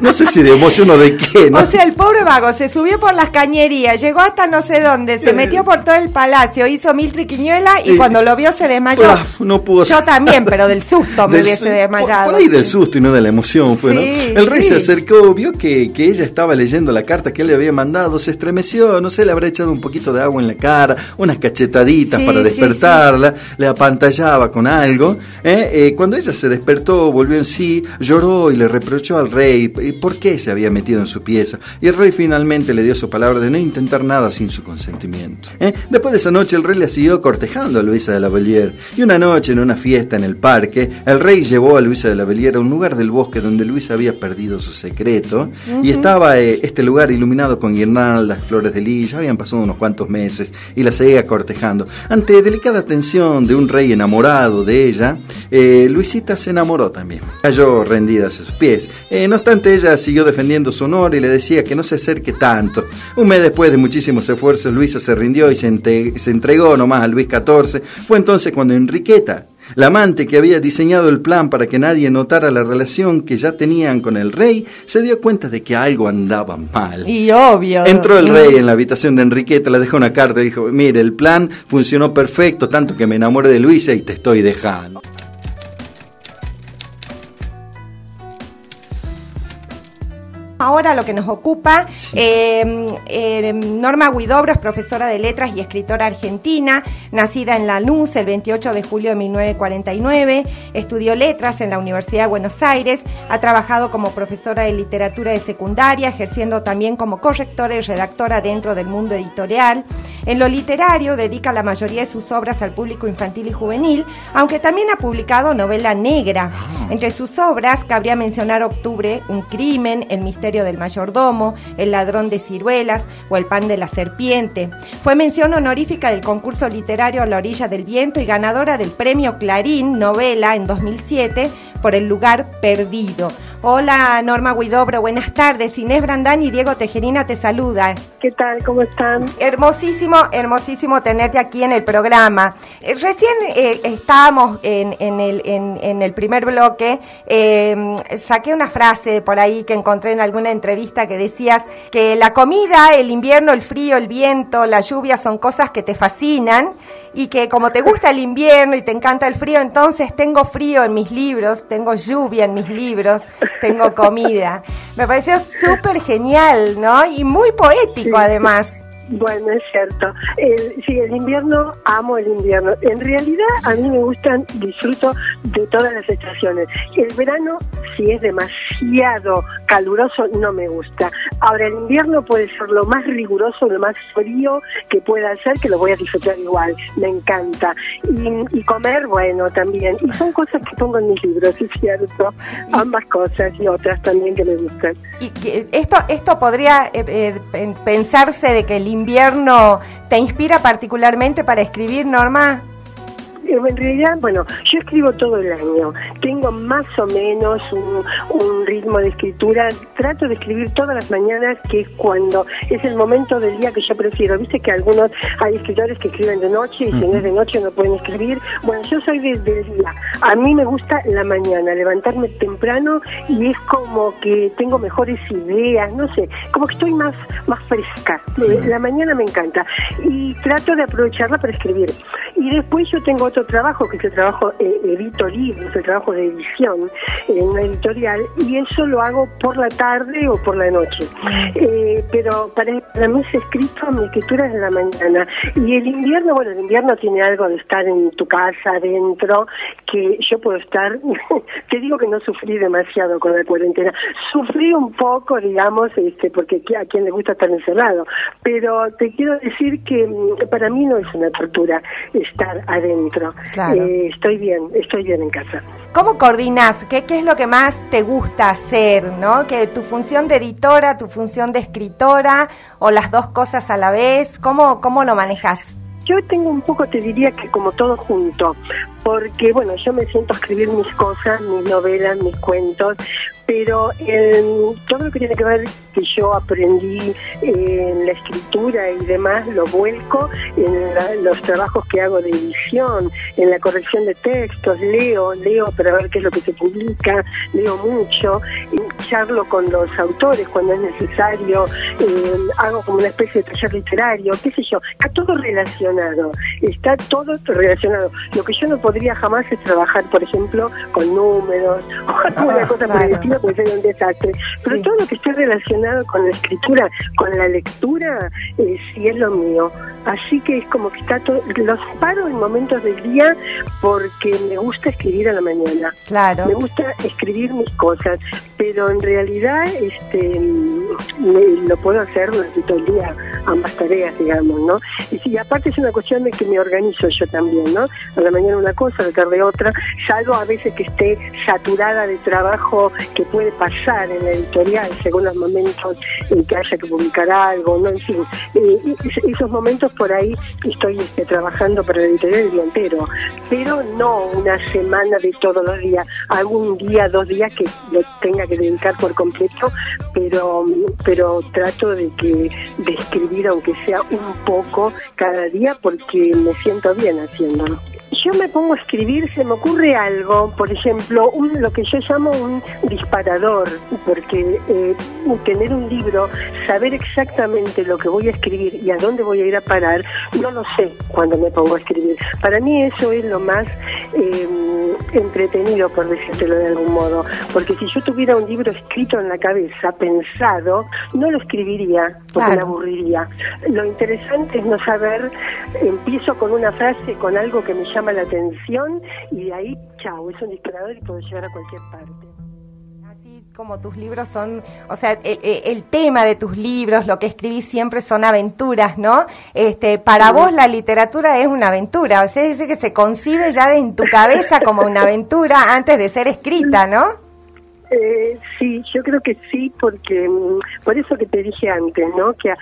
no sé si de emoción o de qué. O sea, el pobre vago se subió por las cañerías, llegó hasta no sé dónde, se metió por todo el palacio, hizo mil triquiñuelas y cuando lo vio se desmayó. no pudo Yo también, pero del susto me hubiese desmayado. Por, ahí del susto y no de la emoción fue, ¿no? El rey se acercó, vio que, que ella estaba leyendo la carta que él le había mandado, se estremeció, no sé, le habrá echado un poquito de agua en la cara, unas cachetaditas para despertarla, le apantallaba con algo. ¿eh? Eh, cuando ella se despertó, volvió en sí, lloró y le reprochó al rey por qué se había metido en su pieza. Y el rey finalmente le dio su palabra de no intentar nada sin su consentimiento. ¿eh? Después de esa noche, el rey le siguió cortejando a Luisa de la Bellier. Y una noche, en una fiesta en el parque, el rey llevó a Luisa de la Bellier a un lugar del bosque donde Luisa había perdido su secreto. Y estaba este lugar iluminado con guirnaldas, flores de lilla. Habían pasado unos cuantos meses y la seguía cortejando. Ante delicada atención de un rey enamorado de ella, eh, Luisita se enamoró también. Cayó rendida a sus pies. Eh, no obstante, ella siguió defendiendo su honor y le decía que no se acerque tanto. Un mes después de muchísimos esfuerzos, Luisa se rindió y se, se entregó nomás a Luis XIV. Fue entonces cuando Enriqueta, la amante que había diseñado el plan para que nadie notara la relación que ya tenían con el rey, se dio cuenta de que algo andaba mal. Y obvio. Entró el rey en la habitación de Enriqueta, le dejó una carta y dijo, mire, el plan funcionó perfecto, tanto que me enamoré de Luisa y te estoy dejando. Ahora lo que nos ocupa, em, em, Norma Guidobro es profesora de letras y escritora argentina, nacida en Lanús el 28 de julio de 1949, estudió letras en la Universidad de Buenos Aires, ha trabajado como profesora de literatura de secundaria, ejerciendo también como correctora y redactora dentro del mundo editorial. En lo literario dedica la mayoría de sus obras al público infantil y juvenil, aunque también ha publicado novela negra. Ah. Entre sus obras cabría mencionar Octubre, Un crimen, El misterio del mayordomo, El ladrón de ciruelas o El pan de la serpiente. Fue mención honorífica del concurso literario A la orilla del viento y ganadora del premio Clarín novela en 2007 por El lugar perdido. Hola Norma Guidobro, buenas tardes. Inés Brandán y Diego Tejerina te saluda. ¿Qué tal? ¿Cómo están? Hermosísimo, hermosísimo tenerte aquí en el programa. Eh, recién eh, estábamos en, el, en, el, primer bloque, em, saqué una frase por ahí que encontré en alguna entrevista que decías que la comida, el invierno, el frío, el viento, la lluvia son cosas que te fascinan y que como te gusta el invierno y te encanta el frío, entonces tengo frío en mis libros, tengo lluvia en mis libros, tengo comida. Me pareció súper genial, ¿no? Y muy poético además. Bueno, es cierto. El, sí, el invierno, amo el invierno. En realidad, a mí me gustan, disfruto de todas las estaciones. El verano, si es demasiado caluroso, no me gusta. Ahora, el invierno puede ser lo más riguroso, lo más frío que pueda ser, que lo voy a disfrutar igual. Me encanta. Y, comer, bueno, también. Y son cosas que pongo en mis libros, es cierto. Ambas cosas y otras también que me gustan. Y esto, esto podría eh, eh, pensarse de que el invierno te inspira particularmente para escribir, Norma? En realidad, bueno, yo escribo todo el año. Tengo más o menos un, ritmo de escritura. Trato de escribir todas las mañanas, que es cuando es el momento del día que yo prefiero. Viste que algunos hay escritores que escriben de noche y si no es de noche no pueden escribir. Bueno, yo soy desde el día. A mí me gusta la mañana, levantarme temprano y es como que tengo mejores ideas, no sé, como que estoy más, más fresca. La mañana me encanta y trato de aprovecharla para escribir. Y después yo tengo trabajo, que es el trabajo, eh, edito libros, el trabajo de edición en una editorial, y eso lo hago por la tarde o por la noche. Eh, pero para, para mí es escrito, mi escritura es en la mañana. Y el invierno, bueno, el invierno tiene algo de estar en tu casa, adentro, que yo puedo estar, te digo que no sufrí demasiado con la cuarentena, sufrí un poco, digamos, este, porque a quien le gusta estar encerrado, pero te quiero decir que mm, para mí no es una tortura estar adentro. Eh, estoy bien, estoy bien en casa. ¿Cómo coordinas? ¿Qué, ¿Qué es lo que más te gusta hacer? ¿no? ¿Que tu función de editora, tu función de escritora o las dos cosas a la vez? ¿Cómo, cómo lo manejas? Yo tengo un poco, te diría que como todo junto, porque bueno, yo me siento a escribir mis cosas, mis novelas, mis cuentos, pero todo lo que tiene que ver que yo aprendí en la escritura y demás lo vuelco en los trabajos que hago de edición, en la corrección de textos, leo, leo para ver qué es lo que se publica, leo mucho. charlo con los autores cuando es necesario, eh, hago como una especie de taller literario, qué sé yo, está todo relacionado, está todo relacionado. Lo que yo no podría jamás es trabajar, por ejemplo, con números o alguna Ah, cosa por el claro. estilo, porque sería un desastre. Pero Sí. todo lo que esté relacionado con la escritura, con la lectura, eh, sí es lo mío. Así que es como que está todo, lo separo en momentos del día porque me gusta escribir a la mañana. Claro. Me gusta escribir mis cosas, pero en realidad este me- lo puedo hacer durante todo el día, ambas tareas, digamos, ¿no? Y sí, aparte es una cuestión de que me organizo yo también, ¿no? A la mañana una cosa, a la tarde otra, salvo a veces que esté saturada de trabajo que puede pasar en la editorial según los momentos en que haya que publicar algo, ¿no? En fin, eh, es- esos momentos por ahí estoy este, trabajando para la editorial el día entero, pero no una semana de todos los días, algún día, dos días que lo tenga que dedicar por completo, pero pero trato de que de escribir aunque sea un poco cada día porque me siento bien haciéndolo. Yo me pongo a escribir, se me ocurre algo, por ejemplo, un, lo que yo llamo un disparador, porque eh, tener un libro, saber exactamente lo que voy a escribir y a dónde voy a ir a parar, no lo sé cuando me pongo a escribir. Para mí eso es lo más eh, entretenido, por decírtelo de algún modo, porque si yo tuviera un libro escrito en la cabeza, pensado, no lo escribiría, porque Claro. me aburriría. Lo interesante es no saber, empiezo con una frase, con algo que me llama la atención y de ahí, chao, es un disparador y puedo llegar a cualquier parte. Como tus libros son, o sea, el, el- el tema de tus libros, lo que escribís siempre son aventuras, ¿no? Este, para vos la literatura es una aventura, o sea, decir, que se concibe ya en tu cabeza como una aventura antes de ser escrita, ¿no? Eh, sí, yo creo que sí, porque mm, por eso que te dije antes, ¿no? Que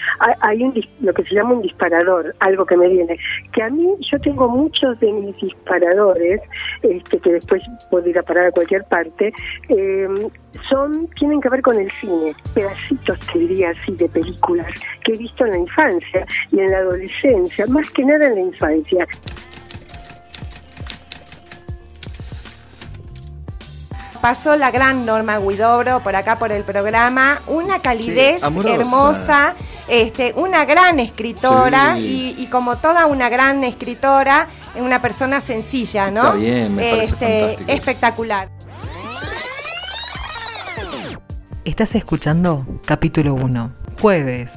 hay, un lo que se llama un disparador, algo que me viene. Que a mí yo tengo muchos de mis disparadores, este, que después puedo ir a parar a cualquier parte, eh, son tienen que ver con el cine, pedacitos te diría así de películas que he visto en la infancia y en la adolescencia, más que nada en la infancia. Pasó la gran Norma Guidobro por acá por el programa, una calidez Sí, hermosa, este, una gran escritora Sí. y, y como toda una gran escritora, una persona sencilla, ¿no? Está bien, me parece Este, espectacular. Estás escuchando capítulo 1, jueves.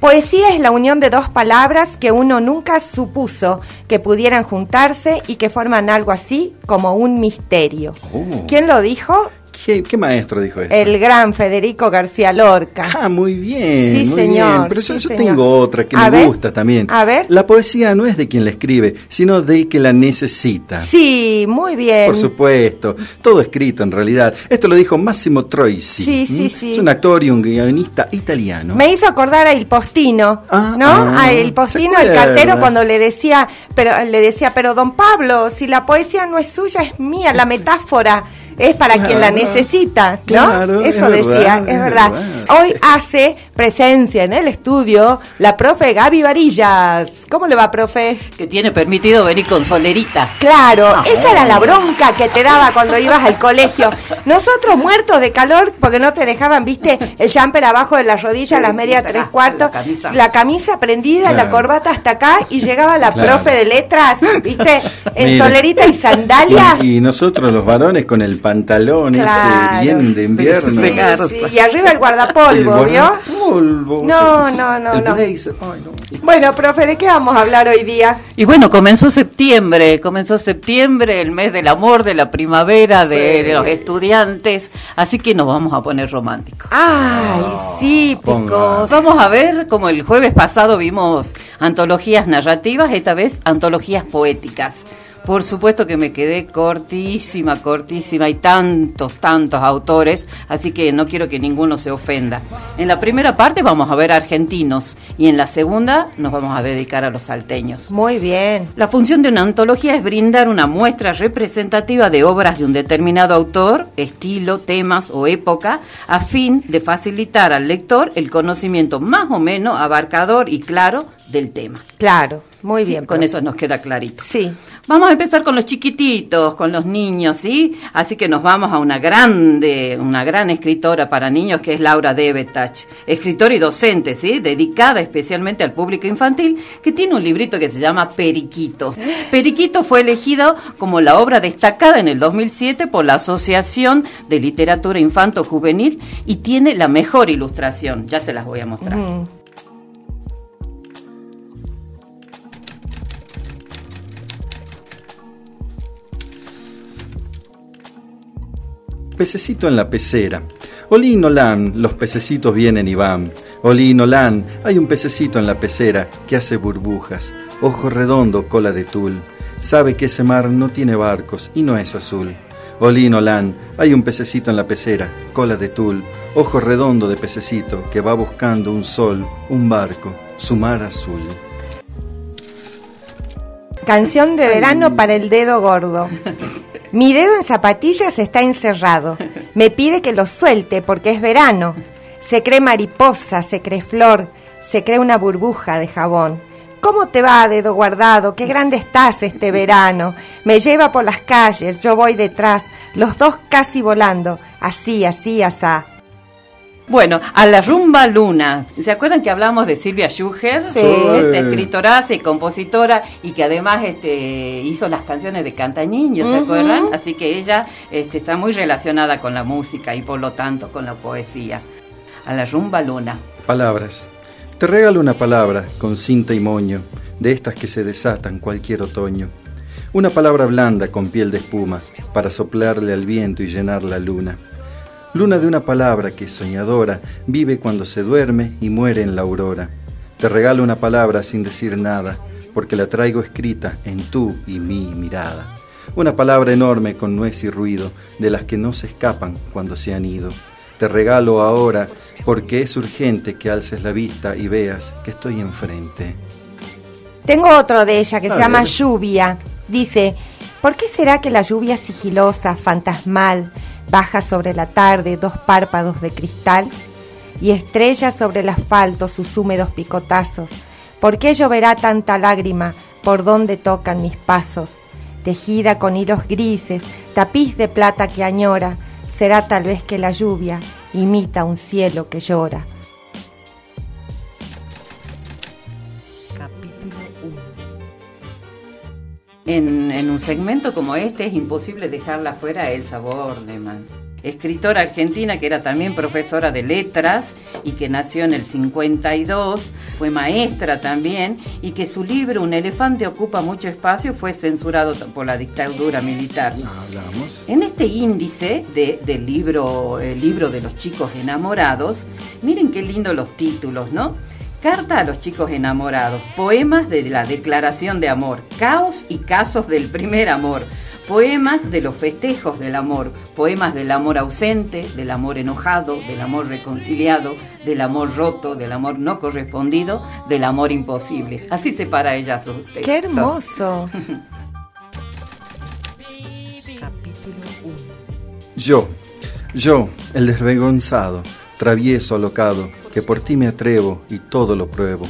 Poesía es la unión de dos palabras que uno nunca supuso que pudieran juntarse y que forman algo así como un misterio. Oh. ¿Quién lo dijo? ¿Qué, qué maestro dijo esto? El gran Federico García Lorca. Ah, muy bien. Sí, muy señor, bien. Pero yo, sí, yo señor. tengo otra que A me ver, gusta también. a ver. La poesía no es de quien la escribe, sino de que la necesita. Sí, muy bien. Por supuesto, todo escrito en realidad. Esto lo dijo Massimo Troisi. Sí, sí, sí. Es un actor y un guionista italiano. Me hizo acordar a El Postino, Ah, ¿no? ah, a El Postino, ¿se el cartero, cuando le decía, pero le decía, pero don Pablo, si la poesía no es suya, es mía, la metáfora es para quien la necesita, ¿no? claro, Eso es decía, verdad, es verdad. Hoy hace presencia en el estudio la profe Gaby Varillas. ¿Cómo le va, profe? Que tiene permitido venir con solerita. Claro, esa era la bronca que te daba cuando ibas al colegio. Nosotros muertos de calor porque no te dejaban, viste, el jumper abajo de las rodillas, las medias tres cuartos, La camisa. la camisa prendida, la corbata hasta acá y llegaba la Claro. profe de letras, viste, en Mira. solerita y sandalias. Y, y nosotros los varones con el pantalón Claro. ese bien de invierno. Sí, sí, y arriba el guardapolvo, El ¿vio? No, sí. no, no, El no. ay, no. Bueno, profe, ¿de qué vamos a hablar hoy día? Y bueno, comenzó septiembre, comenzó septiembre, el mes del amor, de la primavera, de, Sí. de los estudiantes, así que nos vamos a poner románticos. Ay, sí, ponga. Chicos, vamos a ver, como el jueves pasado vimos antologías narrativas, esta vez antologías poéticas. Por supuesto que me quedé cortísima, cortísima, hay tantos, tantos autores, así que no quiero que ninguno se ofenda. En la primera parte vamos a ver argentinos y en la segunda nos vamos a dedicar a los salteños. Muy bien. La función de una antología es brindar una muestra representativa de obras de un determinado autor, estilo, temas o época, a fin de facilitar al lector el conocimiento más o menos abarcador y claro del tema. Claro, muy bien. Con eso nos queda clarito. Sí. Vamos a empezar con los chiquititos, con los niños, ¿sí? Así que nos vamos a una grande, una gran escritora para niños que es Laura Debetach, escritora y docente, ¿sí? Dedicada especialmente al público infantil, que tiene un librito que se llama Periquito. Periquito fue elegido como la obra destacada en el 2007 por la Asociación de Literatura Infanto Juvenil y tiene la mejor ilustración. Ya se las voy a mostrar. Pececito en la pecera. Olín, olán, los pececitos vienen y van. Olín, olán, hay un pececito en la pecera que hace burbujas. Ojo redondo, cola de tul. Sabe que ese mar no tiene barcos y no es azul. Olín, olán, hay un pececito en la pecera, cola de tul. Ojo redondo de pececito que va buscando un sol, un barco, su mar azul. Canción de verano para el dedo gordo. Mi dedo en zapatillas está encerrado. Me pide que lo suelte porque es verano. Se cree mariposa, se cree flor, se cree una burbuja de jabón. ¿Cómo te va, dedo guardado? Qué grande estás este verano. Me lleva por las calles, yo voy detrás, los dos casi volando, así, así, asá. Bueno, a la rumba luna. ¿Se acuerdan que hablamos de Silvia Schuher? Sí. Este, escritora y compositora y que además este, hizo las canciones de Cantañín, ¿se acuerdan? Así que ella este, está muy relacionada con la música y por lo tanto con la poesía. A la rumba luna. Palabras. Te regalo una palabra con cinta y moño, de estas que se desatan cualquier otoño. Una palabra blanda con piel de espuma, para soplarle al viento y llenar la luna. Luna de una palabra que soñadora vive cuando se duerme y muere en la aurora. Te regalo una palabra sin decir nada, porque la traigo escrita en tú y mi mirada. Una palabra enorme con nuez y ruido, de las que no se escapan cuando se han ido. Te regalo ahora, porque es urgente que alces la vista y veas que estoy enfrente. Tengo otro de ella que A se llama. Lluvia. Dice, ¿por qué será que la lluvia sigilosa, fantasmal, baja sobre la tarde dos párpados de cristal y estrella sobre el asfalto sus húmedos picotazos? ¿Por qué lloverá tanta lágrima por donde tocan mis pasos? Tejida con hilos grises, tapiz de plata que añora, será tal vez que la lluvia imita un cielo que llora. En, en un segmento como este es imposible dejarla fuera Elsa Bornemann, escritora argentina que era también profesora de letras y que nació en el 52, fue maestra también y que su libro Un elefante ocupa mucho espacio fue censurado por la dictadura militar. Hablamos. En este índice de- del libro, el libro de los chicos enamorados, miren qué lindo los títulos, ¿no? Carta a los chicos enamorados, poemas de la declaración de amor, caos y casos del primer amor, poemas de los festejos del amor, poemas del amor ausente, del amor enojado, del amor reconciliado, del amor roto, del amor no correspondido, del amor imposible. Así separa ella sus textos. ¡Qué hermoso! Capítulo 1. Yo, yo, el desvergonzado, travieso alocado, que por ti me atrevo y todo lo pruebo.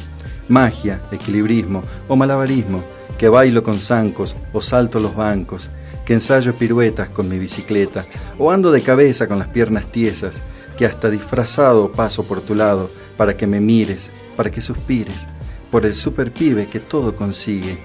Magia, equilibrismo o malabarismo, que bailo con zancos o salto los bancos, que ensayo piruetas con mi bicicleta o ando de cabeza con las piernas tiesas, que hasta disfrazado paso por tu lado para que me mires, para que suspires, por el super pibe que todo consigue.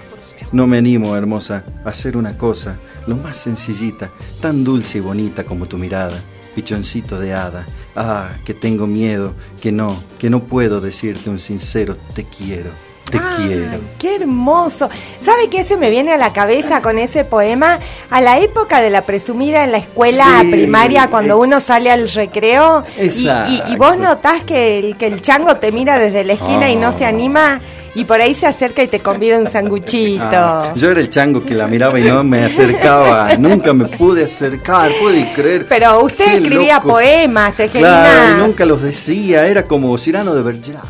No me animo, hermosa, a hacer una cosa, lo más sencillita, tan dulce y bonita como tu mirada, pichoncito de hada. Ah, que tengo miedo, que no, que no puedo decirte un sincero te quiero, te quiero. ¡Qué hermoso! ¿Sabe qué se me viene a la cabeza con ese poema? A la época de la presumida en la escuela Sí, primaria, cuando uno sale al recreo y, y- vos notás que el, que el chango te mira desde la esquina y no se Ah. anima y por ahí se acerca y te convida un sanguchito. Ah, yo era el chango que la miraba y no me acercaba, nunca me pude acercar, pude creer. Pero usted Qué escribía loco. poemas, Claro, Tejerina. y nunca los decía, era como Cirano de Bergerac.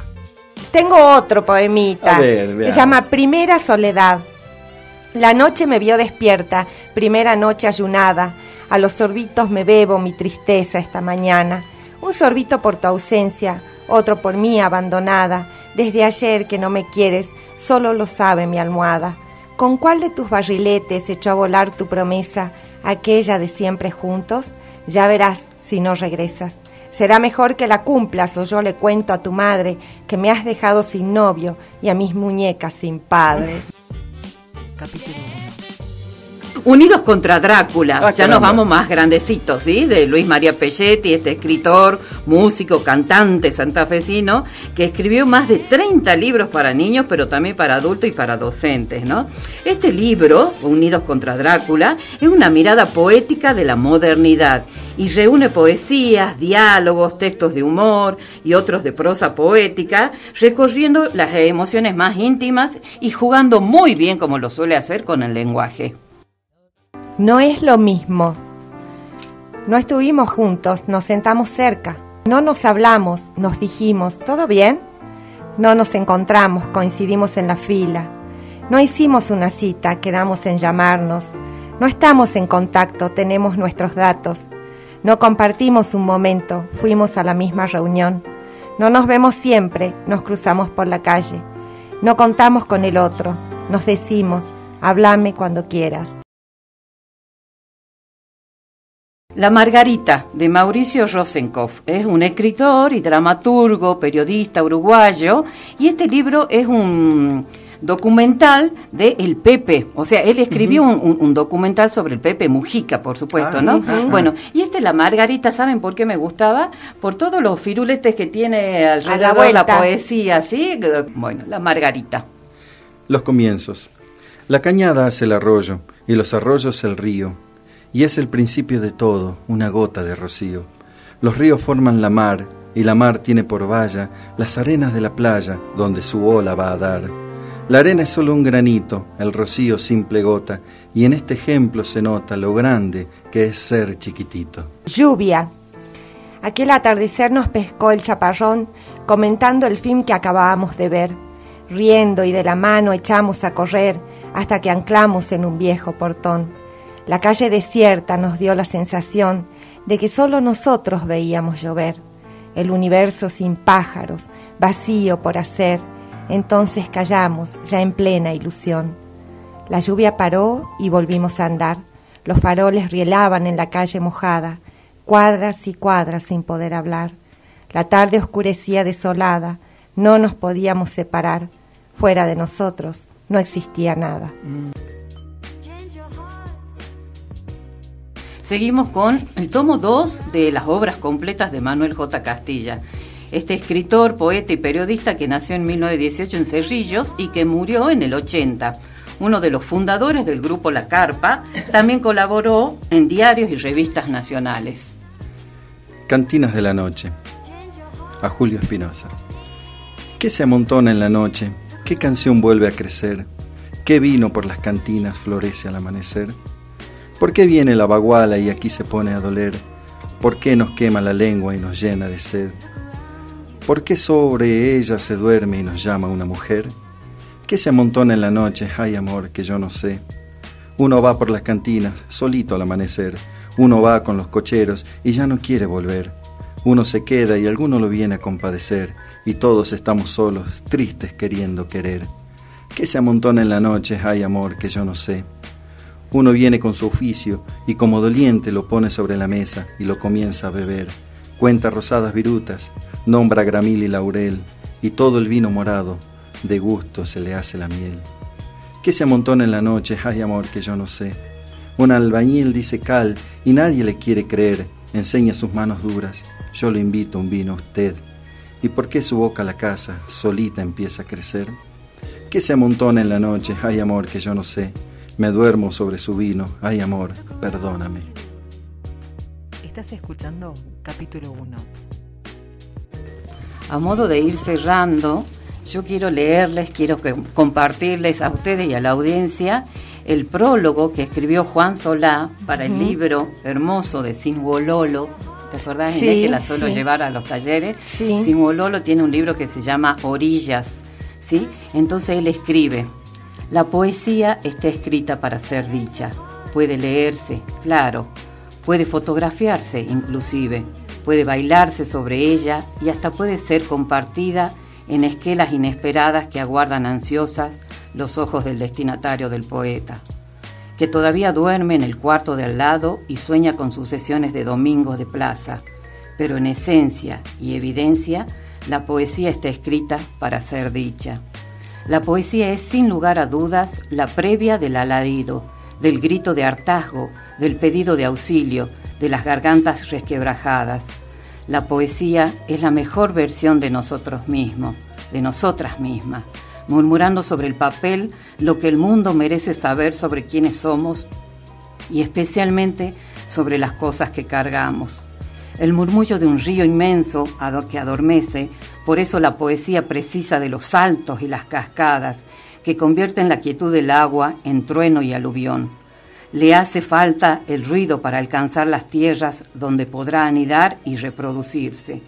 Tengo otro poemita. A ver, Se llama Primera Soledad. La noche me vio despierta, primera noche ayunada. A los sorbitos me bebo mi tristeza esta mañana. Un sorbito por tu ausencia, otro por mí abandonada. Desde ayer que no me quieres, solo lo sabe mi almohada. ¿Con cuál de tus barriletes echó a volar tu promesa, aquella de siempre juntos? Ya verás si no regresas. Será mejor que la cumplas o yo le cuento a tu madre que me has dejado sin novio y a mis muñecas sin padre. Capítulo Unidos contra Drácula, ah, ya nos vamos más grandecitos, ¿sí? De Luis María Pelletti, este escritor, músico, cantante santafesino, que escribió más de 30 libros para niños, pero también para adultos y para docentes, ¿no? Este libro, Unidos contra Drácula, es una mirada poética de la modernidad y reúne poesías, diálogos, textos de humor y otros de prosa poética, recorriendo las emociones más íntimas y jugando muy bien como lo suele hacer con el lenguaje. No es lo mismo. No estuvimos juntos, nos sentamos cerca. No nos hablamos, nos dijimos, ¿todo bien? No nos encontramos, coincidimos en la fila. No hicimos una cita, quedamos en llamarnos. No estamos en contacto, tenemos nuestros datos. No compartimos un momento, fuimos a la misma reunión. No nos vemos siempre, nos cruzamos por la calle. No contamos con el otro, nos decimos, háblame cuando quieras. La Margarita, de Mauricio Rosenkopf, es un escritor y dramaturgo, periodista uruguayo, y este libro es un documental de El Pepe, o sea, él escribió un, documental sobre el Pepe Mujica, por supuesto, ¿no? Ah, bueno, y este La Margarita, ¿saben por qué me gustaba? Por todos los firuletes que tiene alrededor la, la poesía, ¿sí? Bueno, La Margarita. Los comienzos. La cañada hace el arroyo y los arroyos el río y es el principio de todo, una gota de rocío. Los ríos forman la mar, y la mar tiene por valla las arenas de la playa donde su ola va a dar. La arena es solo un granito, el rocío simple gota, y en este ejemplo se nota lo grande que es ser chiquitito. Lluvia. Aquel atardecer nos pescó el chaparrón comentando el film que acabábamos de ver. Riendo y de la mano echamos a correr hasta que anclamos en un viejo portón. La calle desierta nos dio la sensación de que solo nosotros veíamos llover, el universo sin pájaros, vacío por hacer. Entonces callamos, ya en plena ilusión. La lluvia paró y volvimos a andar. Los faroles rielaban en la calle mojada, cuadras y cuadras sin poder hablar. La tarde oscurecía desolada, no nos podíamos separar. Fuera de nosotros no existía nada. Seguimos con el tomo 2 de las obras completas de Manuel J. Castilla. Este escritor, poeta y periodista que nació en 1918 en Cerrillos y que murió en el 80. Uno de los fundadores del grupo La Carpa, también colaboró en diarios y revistas nacionales. Cantinas de la noche. A Julio Espinosa. ¿Qué se amontona en la noche? ¿Qué canción vuelve a crecer? ¿Qué vino por las cantinas florece al amanecer? ¿Por qué viene la baguala y aquí se pone a doler? ¿Por qué nos quema la lengua y nos llena de sed? ¿Por qué sobre ella se duerme y nos llama una mujer? ¿Qué se amontona en la noche? Ay, amor, que yo no sé. Uno va por las cantinas, solito al amanecer. Uno va con los cocheros y ya no quiere volver. Uno se queda y alguno lo viene a compadecer. Y todos estamos solos, tristes queriendo querer. ¿Qué se amontona en la noche? Ay, amor, que yo no sé. Uno viene con su oficio y como doliente lo pone sobre la mesa y lo comienza a beber. Cuenta rosadas virutas, nombra gramil y laurel, y todo el vino morado, de gusto se le hace la miel. ¿Qué se amontona en la noche? Ay, amor, que yo no sé. Un albañil dice cal y nadie le quiere creer, enseña sus manos duras. Yo lo invito un vino a usted. ¿Y por qué su boca la casa solita empieza a crecer? ¿Qué se amontona en la noche? Ay, amor, que yo no sé. Me duermo sobre su vino. Ay, amor, perdóname. Estás escuchando capítulo 1. A modo de ir cerrando, yo quiero leerles, quiero compartirles a ustedes y a la audiencia el prólogo que escribió Juan Solá para el libro hermoso de Sinwololo. ¿Te acordás, sí, que la suelo llevar a los talleres? Sí. Sinwololo tiene un libro que se llama Orillas, ¿sí? Entonces él escribe, la poesía está escrita para ser dicha. Puede leerse, claro. Puede fotografiarse, inclusive. Puede bailarse sobre ella y hasta puede ser compartida en esquelas inesperadas que aguardan ansiosas los ojos del destinatario del poeta, que todavía duerme en el cuarto de al lado y sueña con sus sesiones de domingos de plaza, pero en esencia y evidencia la poesía está escrita para ser dicha. La poesía es sin lugar a dudas la previa del alarido, del grito de hartazgo, del pedido de auxilio, de las gargantas resquebrajadas. La poesía es la mejor versión de nosotros mismos, de nosotras mismas, murmurando sobre el papel lo que el mundo merece saber sobre quiénes somos y especialmente sobre las cosas que cargamos. El murmullo de un río inmenso que adormece, por eso la poesía precisa de los saltos y las cascadas, que convierten la quietud del agua en trueno y aluvión. Le hace falta el ruido para alcanzar las tierras donde podrá anidar y reproducirse.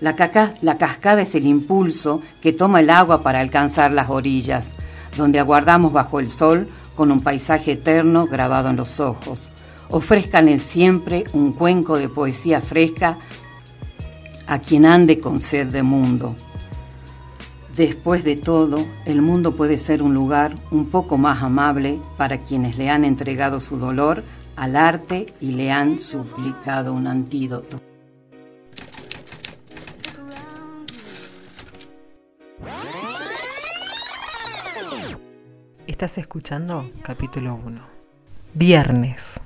La, la cascada es el impulso que toma el agua para alcanzar las orillas, donde aguardamos bajo el sol con un paisaje eterno grabado en los ojos. Ofrezcanle siempre un cuenco de poesía fresca a quien ande con sed de mundo. Después de todo, el mundo puede ser un lugar un poco más amable para quienes le han entregado su dolor al arte y le han suplicado un antídoto. Estás escuchando capítulo 1. Viernes.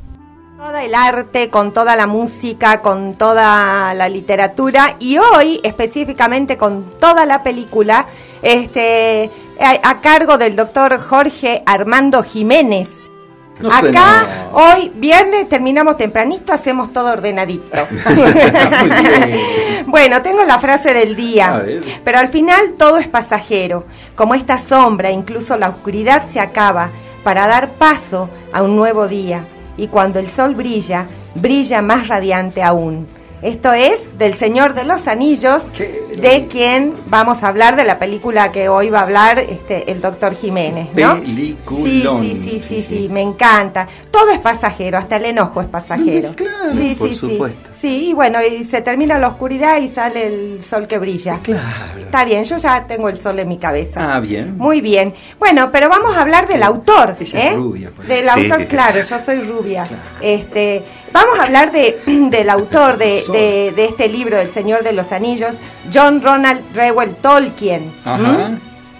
Todo el arte, con toda la música, con toda la literatura y hoy específicamente con toda la película, este, a, cargo del doctor Jorge Armando Jiménez. Acá hoy viernes terminamos tempranito, hacemos todo ordenadito. bueno, tengo la frase del día, pero al final todo es pasajero, como esta sombra, incluso la oscuridad se acaba para dar paso a un nuevo día y cuando el sol brilla, brilla más radiante aún. Esto es del Señor de los Anillos, de quien vamos a hablar de la película que hoy va a hablar este, el doctor Jiménez, ¿no? Sí, sí, sí, sí, sí, me encanta. Todo es pasajero, hasta el enojo es pasajero. Claro, sí, por sí, supuesto. Sí, y bueno, y se termina la oscuridad y sale el sol que brilla. Claro. Está bien, yo ya tengo el sol en mi cabeza. Ah, bien. Muy bien. Bueno, pero vamos a hablar del autor. Ella es ¿eh? rubia, pues. Del autor, claro, yo soy rubia. Este, vamos a hablar de, del autor de, de- de este libro, El Señor de los Anillos, John Ronald Reuel Tolkien.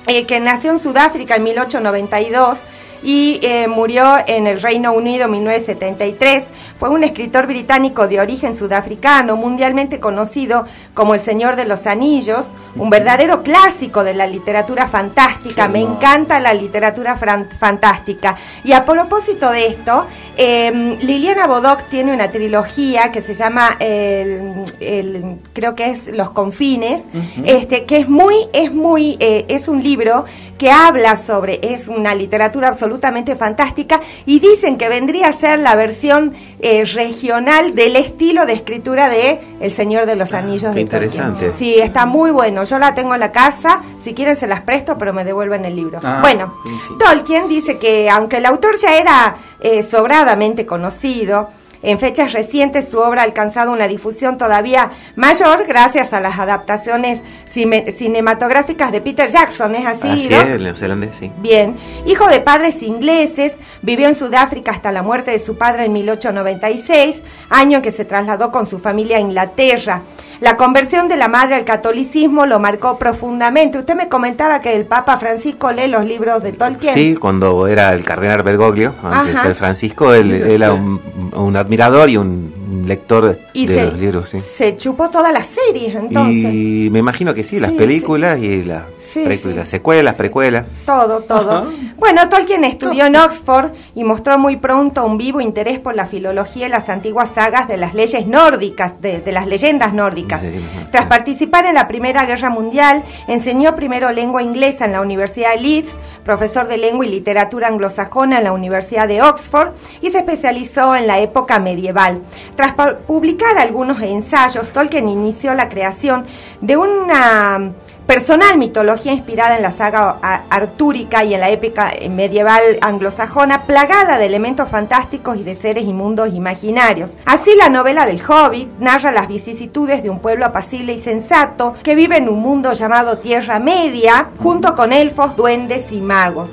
Eh, que nació en Sudáfrica en 1892 y eh, murió en el Reino Unido en 1973. Fue un escritor británico de origen sudafricano, mundialmente conocido como El Señor de los Anillos, un verdadero clásico de la literatura fantástica. Me encanta la literatura fantástica. Y a propósito de esto, eh, Liliana Bodoc tiene una trilogía que se llama, el, el- creo que es Los Confines, este, que es muy, es muy, eh, es un libro que habla sobre, es una literatura absolutamente fantástica y dicen que vendría a ser la versión eh, regional del estilo de escritura de El Señor de los Anillos. qué de Tolkien. interesante. Sí, está muy bueno. Yo la tengo en la casa. Si quieren se las presto, pero me devuelven el libro. Ah, bueno. Tolkien dice que aunque el autor ya era eh, sobradamente conocido, en fechas recientes su obra ha alcanzado una difusión todavía mayor gracias a las adaptaciones cinematográficas de Peter Jackson. ¿Es así, Así Doc? es, el neozelandés, sí. Bien, hijo de padres ingleses, vivió en Sudáfrica hasta la muerte de su padre en 1896, año en que se trasladó con su familia a Inglaterra. La conversión de la madre al catolicismo lo marcó profundamente. Usted me comentaba que el Papa Francisco lee los libros de Tolkien. Sí, cuando era el cardenal Bergoglio, antes de Ajá. ser Francisco, él era un, un admirador y un lector y de se, los libros, sí. se chupó todas las series entonces. Y me imagino que sí, las Sí, películas y las Sí, pre- sí. las secuelas, precuelas. Todo, todo. Bueno, Tolkien estudió en Oxford y mostró muy pronto un vivo interés por la filología y las antiguas sagas de las leyes nórdicas, de, de las leyendas nórdicas. Las leyendas nórdicas. Tras participar en la Primera Guerra Mundial, enseñó primero lengua inglesa en la Universidad de Leeds, profesor de lengua y literatura anglosajona en la Universidad de Oxford y se especializó en la época medieval. Tras pu- publicar algunos ensayos, Tolkien inició la creación de una personal mitología inspirada en la saga artúrica y en la épica medieval anglosajona, plagada de elementos fantásticos y de seres inmundos imaginarios. Así la novela del Hobbit narra las vicisitudes de un pueblo apacible y sensato que vive en un mundo llamado Tierra Media, junto con elfos, duendes y magos.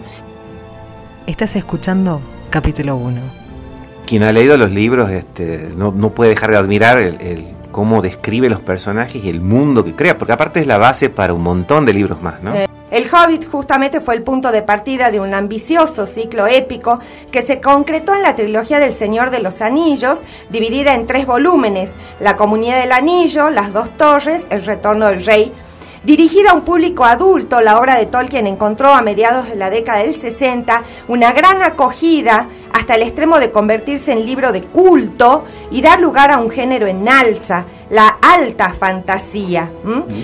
Estás escuchando capítulo 1. Quien ha leído los libros este, no, puede dejar de admirar el, cómo describe los personajes y el mundo que crea, porque aparte es la base para un montón de libros más, ¿no? El Hobbit justamente fue el punto de partida de un ambicioso ciclo épico que se concretó en la trilogía del Señor de los Anillos, dividida en tres volúmenes, La Comunidad del Anillo, Las Dos Torres, El Retorno del Rey, Dirigida a un público adulto, la obra de Tolkien encontró a mediados de la década del 60 una gran acogida hasta el extremo de convertirse en libro de culto y dar lugar a un género en alza, la alta fantasía.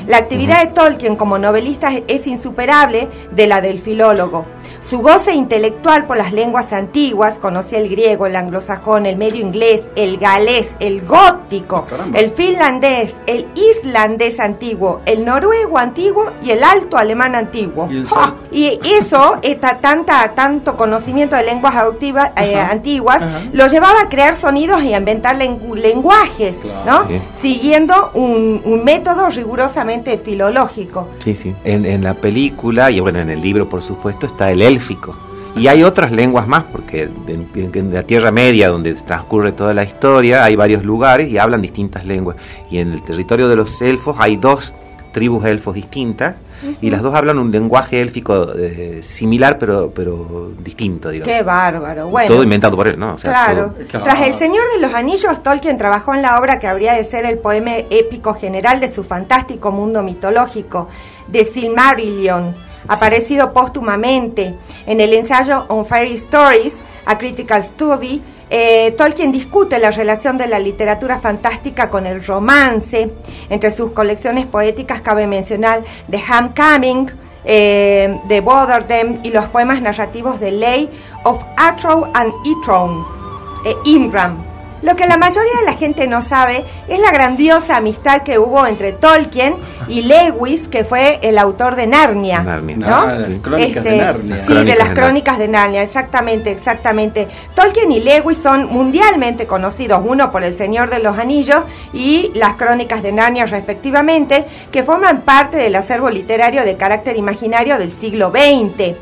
La actividad de Tolkien como novelista es insuperable de la del filólogo. Su goce intelectual por las lenguas antiguas, conocía el griego, el anglosajón, el medio inglés, el galés, el gótico, ah, el finlandés, el islandés antiguo, el noruego antiguo y el alto alemán antiguo. Y, eso, esta, tanta, tanto conocimiento de lenguas eh, antiguas, lo llevaba a crear sonidos y a inventar lenguajes, ¿no? Siguiendo un, método rigurosamente filológico. Sí, sí. En, en la película, y bueno, en el libro, por supuesto, está el élfico. Y hay otras lenguas más, porque en, la Tierra Media, donde transcurre toda la historia, hay varios lugares y hablan distintas lenguas. Y en el territorio de los elfos hay dos tribus elfos distintas y las dos hablan un lenguaje élfico eh, similar pero pero distinto digamos. Qué bárbaro. Bueno, todo inventado por él, ¿no? claro. Tras El Señor de los Anillos, Tolkien trabajó en la obra que habría de ser el poema épico general de su fantástico mundo mitológico, de Silmarillion aparecido póstumamente en el ensayo On Fairy Stories, A Critical Study, eh, Tolkien discute la relación de la literatura fantástica con el romance. Entre sus colecciones poéticas cabe mencionar The Homecoming, eh, The Botherdom y los poemas narrativos de Lay of Atrow and Itron, eh, Imram. Lo que la mayoría de la gente no sabe es la grandiosa amistad que hubo entre Tolkien y Lewis, que fue el autor de Narnia. ¿no? Ah, crónicas de este, Narnia. Sí, de las crónicas de Narnia, exactamente, exactamente. Tolkien y Lewis son mundialmente conocidos, uno por El Señor de los Anillos y las crónicas de Narnia respectivamente, que forman parte del acervo literario de carácter imaginario del siglo XX.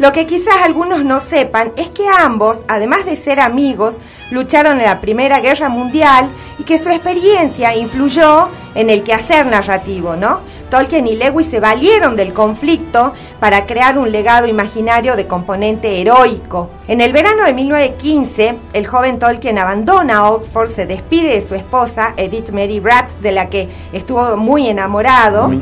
Lo que quizás algunos no sepan es que ambos, además de ser amigos, lucharon en la Primera Guerra Mundial y que su experiencia influyó en el quehacer narrativo, ¿no? Tolkien y Lewis se valieron del conflicto para crear un legado imaginario de componente heroico. En el verano de 1915, el joven Tolkien abandona Oxford, se despide de su esposa, Edith Mary Bratt, de la que estuvo muy enamorado,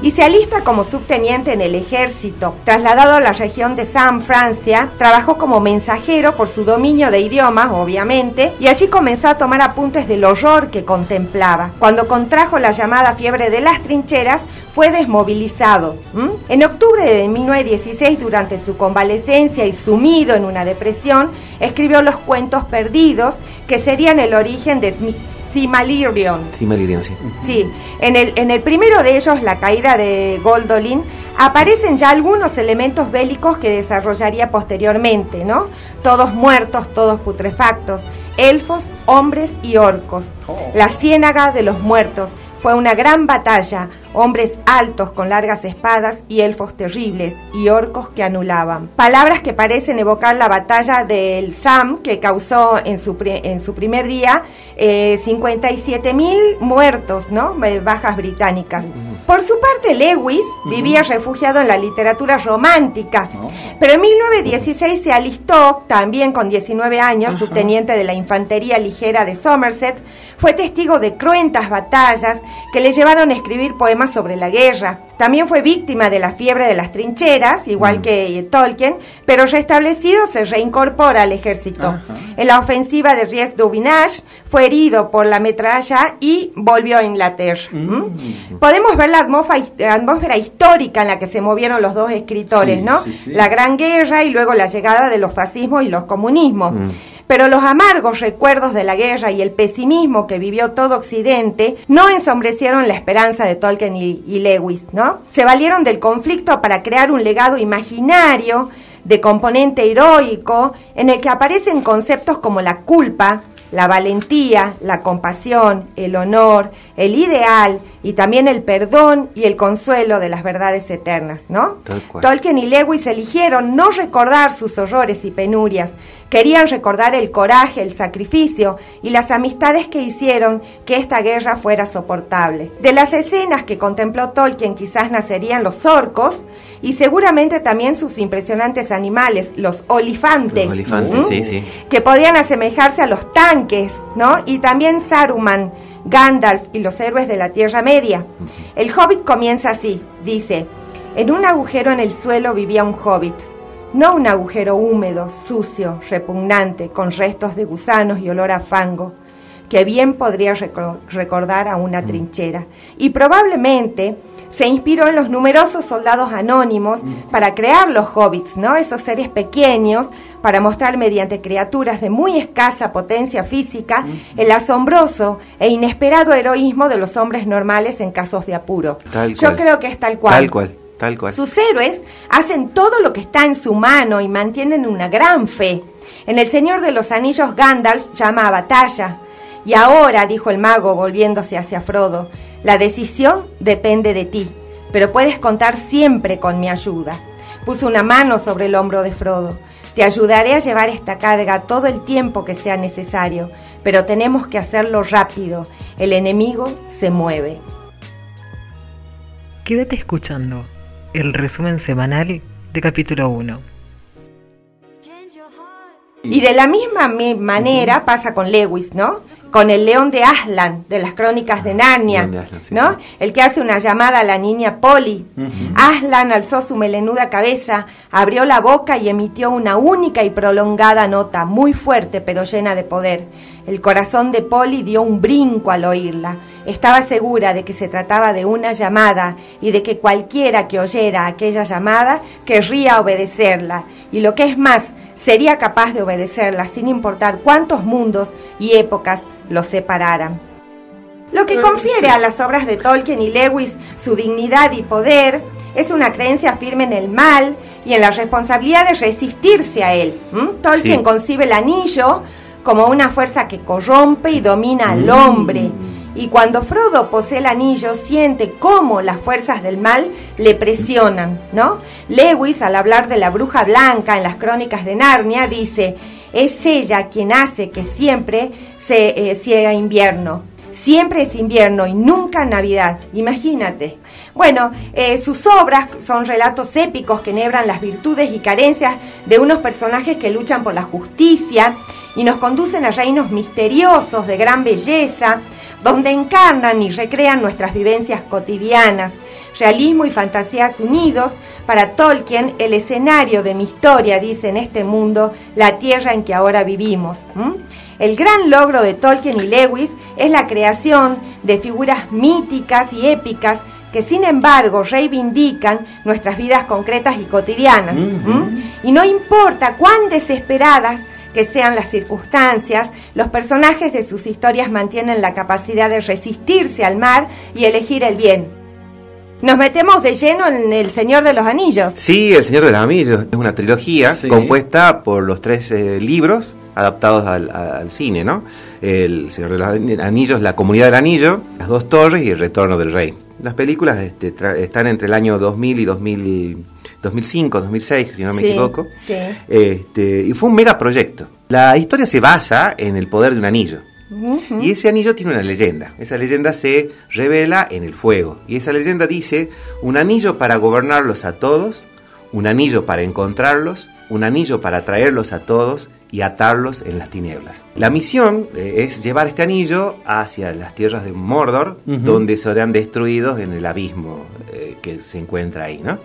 y se alista como subteniente en el ejército. Trasladado a la región de San Francia, trabajó como mensajero por su dominio de idiomas, obviamente, y allí comenzó a tomar apuntes del horror que contemplaba. Cuando contrajo la llamada fiebre de las trincheras, fue desmovilizado. En octubre de 1916, durante su convalecencia y sumido en una depresión, escribió los cuentos perdidos, que serían el origen de Simalirion. Simalirion, sí. Sí, en el, en el primero de ellos, La caída de Goldolin, aparecen ya algunos elementos bélicos que desarrollaría posteriormente, ¿no? Todos muertos, todos putrefactos, elfos, hombres y orcos. Oh. La ciénaga de los muertos fue una gran batalla, hombres altos con largas espadas y elfos terribles y orcos que anulaban. Palabras que parecen evocar la batalla del Sam que causó en su, en su primer día eh, 57 mil muertos, ¿no? Bajas británicas. Por su parte, Lewis vivía refugiado en la literatura romántica, pero en 1916 se alistó, también con 19 años, subteniente de la Infantería Ligera de Somerset, fue testigo de cruentas batallas que le llevaron a escribir poemas sobre la guerra. También fue víctima de la fiebre de las trincheras, igual mm. que Tolkien, pero restablecido se reincorpora al ejército. En la ofensiva de Ries Dubinage fue herido por la metralla y volvió a Inglaterra. Mm. Podemos ver la atmósfera, histórica en la que se movieron los dos escritores, ¿no? La Gran Guerra y luego la llegada de los fascismos y los comunismos. Mm. Pero los amargos recuerdos de la guerra y el pesimismo que vivió todo Occidente no ensombrecieron la esperanza de Tolkien y, Lewis, ¿no? Se valieron del conflicto para crear un legado imaginario de componente heroico en el que aparecen conceptos como la culpa, la valentía, la compasión, el honor, el ideal y también el perdón y el consuelo de las verdades eternas, ¿no? Tolkien y Lewis eligieron no recordar sus horrores y penurias, querían recordar el coraje, el sacrificio y las amistades que hicieron que esta guerra fuera soportable. De las escenas que contempló Tolkien quizás nacerían los orcos y seguramente también sus impresionantes animales, los olifantes, que podían asemejarse a los tanques, ¿no? Y también Saruman, Gandalf y los héroes de la Tierra Media. El hobbit comienza así, dice, en un agujero en el suelo vivía un hobbit, no un agujero húmedo, sucio, repugnante, con restos de gusanos y olor a fango, que bien podría recordar a una trinchera. Y probablemente se inspiró en los numerosos soldados anónimos para crear los hobbits, ¿no? Esos seres pequeños para mostrar mediante criaturas de muy escasa potencia física el asombroso e inesperado heroísmo de los hombres normales en casos de apuro. Yo creo que es tal cual. Tal cual. Tal cual. Sus héroes hacen todo lo que está en su mano y mantienen una gran fe. En El Señor de los Anillos Gandalf llama a batalla. Y ahora, dijo el mago volviéndose hacia Frodo, la decisión depende de ti, pero puedes contar siempre con mi ayuda. Puso una mano sobre el hombro de Frodo. Te ayudaré a llevar esta carga todo el tiempo que sea necesario, pero tenemos que hacerlo rápido. El enemigo se mueve. Quédate escuchando el resumen semanal de capítulo 1. Y de la misma manera pasa con Lewis, ¿no? Con el león de Aslan, de las crónicas de Narnia, ¿no? El que hace una llamada a la niña Polly. Aslan alzó su melenuda cabeza, abrió la boca y emitió una única y prolongada nota, muy fuerte pero llena de poder. El corazón de Polly dio un brinco al oírla. Estaba segura de que se trataba de una llamada y de que cualquiera que oyera aquella llamada querría obedecerla. Y lo que es más, sería capaz de obedecerla sin importar cuántos mundos y épocas los separaran. Lo que confiere a las obras de Tolkien y Lewis su dignidad y poder es una creencia firme en el mal y en la responsabilidad de resistirse a él. Tolkien concibe el anillo como una fuerza que corrompe y domina al mm. hombre. Y cuando Frodo posee el anillo, siente cómo las fuerzas del mal le presionan, ¿no? Lewis, al hablar de la bruja blanca en las crónicas de Narnia, dice, es ella quien hace que siempre se eh, invierno. Siempre es invierno y nunca Navidad, imagínate. Bueno, eh, sus obras son relatos épicos que enhebran las virtudes y carencias de unos personajes que luchan por la justicia y nos conducen a reinos misteriosos de gran belleza, donde encarnan y recrean nuestras vivencias cotidianas, realismo y fantasías unidos, para Tolkien el escenario de mi historia, dice en este mundo, la tierra en que ahora vivimos. El gran logro de Tolkien y Lewis es la creación de figuras míticas y épicas que sin embargo reivindican nuestras vidas concretas y cotidianas. Y no importa cuán desesperadas que sean las circunstancias, los personajes de sus historias mantienen la capacidad de resistirse al mar y elegir el bien. Nos metemos de lleno en El Señor de los Anillos. Sí, El Señor de los Anillos es una trilogía compuesta por los tres eh, libros adaptados al, cine, ¿no? El Señor de los Anillos, La Comunidad del Anillo, Las Dos Torres y El Retorno del Rey. Las películas este, están entre el año 2000 y 2000 2005, 2006, si no me equivoco. Este, y fue un mega proyecto. La historia se basa en el poder de un anillo. Y ese anillo tiene una leyenda. Esa leyenda se revela en el fuego. Y esa leyenda dice, un anillo para gobernarlos a todos, un anillo para encontrarlos, un anillo para traerlos a todos y atarlos en las tinieblas. La misión eh, es llevar este anillo hacia las tierras de Mordor, donde serán destruidos en el abismo eh, que se encuentra ahí, ¿no?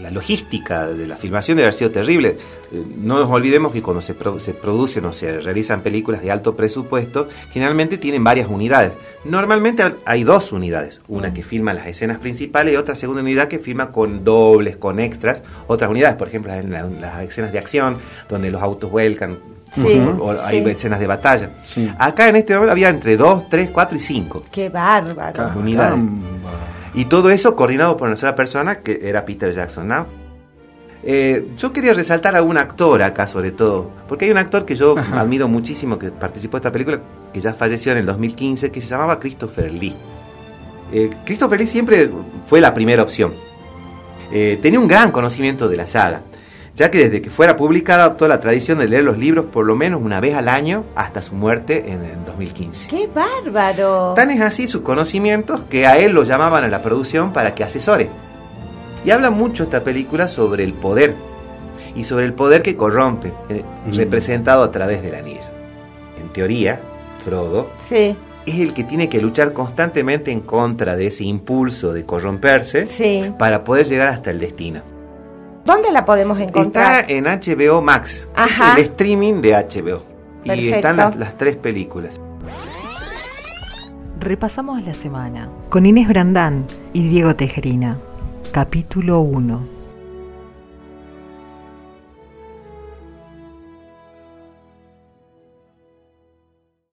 La logística de la filmación debe haber sido terrible. Eh, no nos olvidemos que cuando se, se, producen o se realizan películas de alto presupuesto, generalmente tienen varias unidades. Normalmente hay dos unidades, una que filma las escenas principales y otra segunda unidad que filma con dobles, con extras, otras unidades, por ejemplo, en, las escenas de acción, donde los autos vuelcan, o hay escenas de batalla. Acá en este momento había entre dos, tres, cuatro y cinco. ¡Qué bárbaro! Unidades. Y todo eso coordinado por una sola persona, que era Peter Jackson, ¿no? Eh, yo quería resaltar a un actor acá sobre todo, porque hay un actor que yo admiro muchísimo que participó en esta película, que ya falleció en el 2015, que se llamaba Christopher Lee. Eh, Christopher Lee siempre fue la primera opción. Eh, tenía un gran conocimiento de la saga, ya que desde que fuera publicada adoptó la tradición de leer los libros por lo menos una vez al año hasta su muerte en el 2015. ¡Qué bárbaro! Tan es así sus conocimientos que a él lo llamaban a la producción para que asesore. Y habla mucho esta película sobre el poder y sobre el poder que corrompe, eh, mm. representado a través del anillo. En teoría, Frodo sí. es el que tiene que luchar constantemente en contra de ese impulso de corromperse para poder llegar hasta el destino. ¿Dónde la podemos encontrar? Está en HBO Max, el streaming de HBO. Y están las, las tres películas. Repasamos la semana con Inés Brandán y Diego Tejerina. Capítulo 1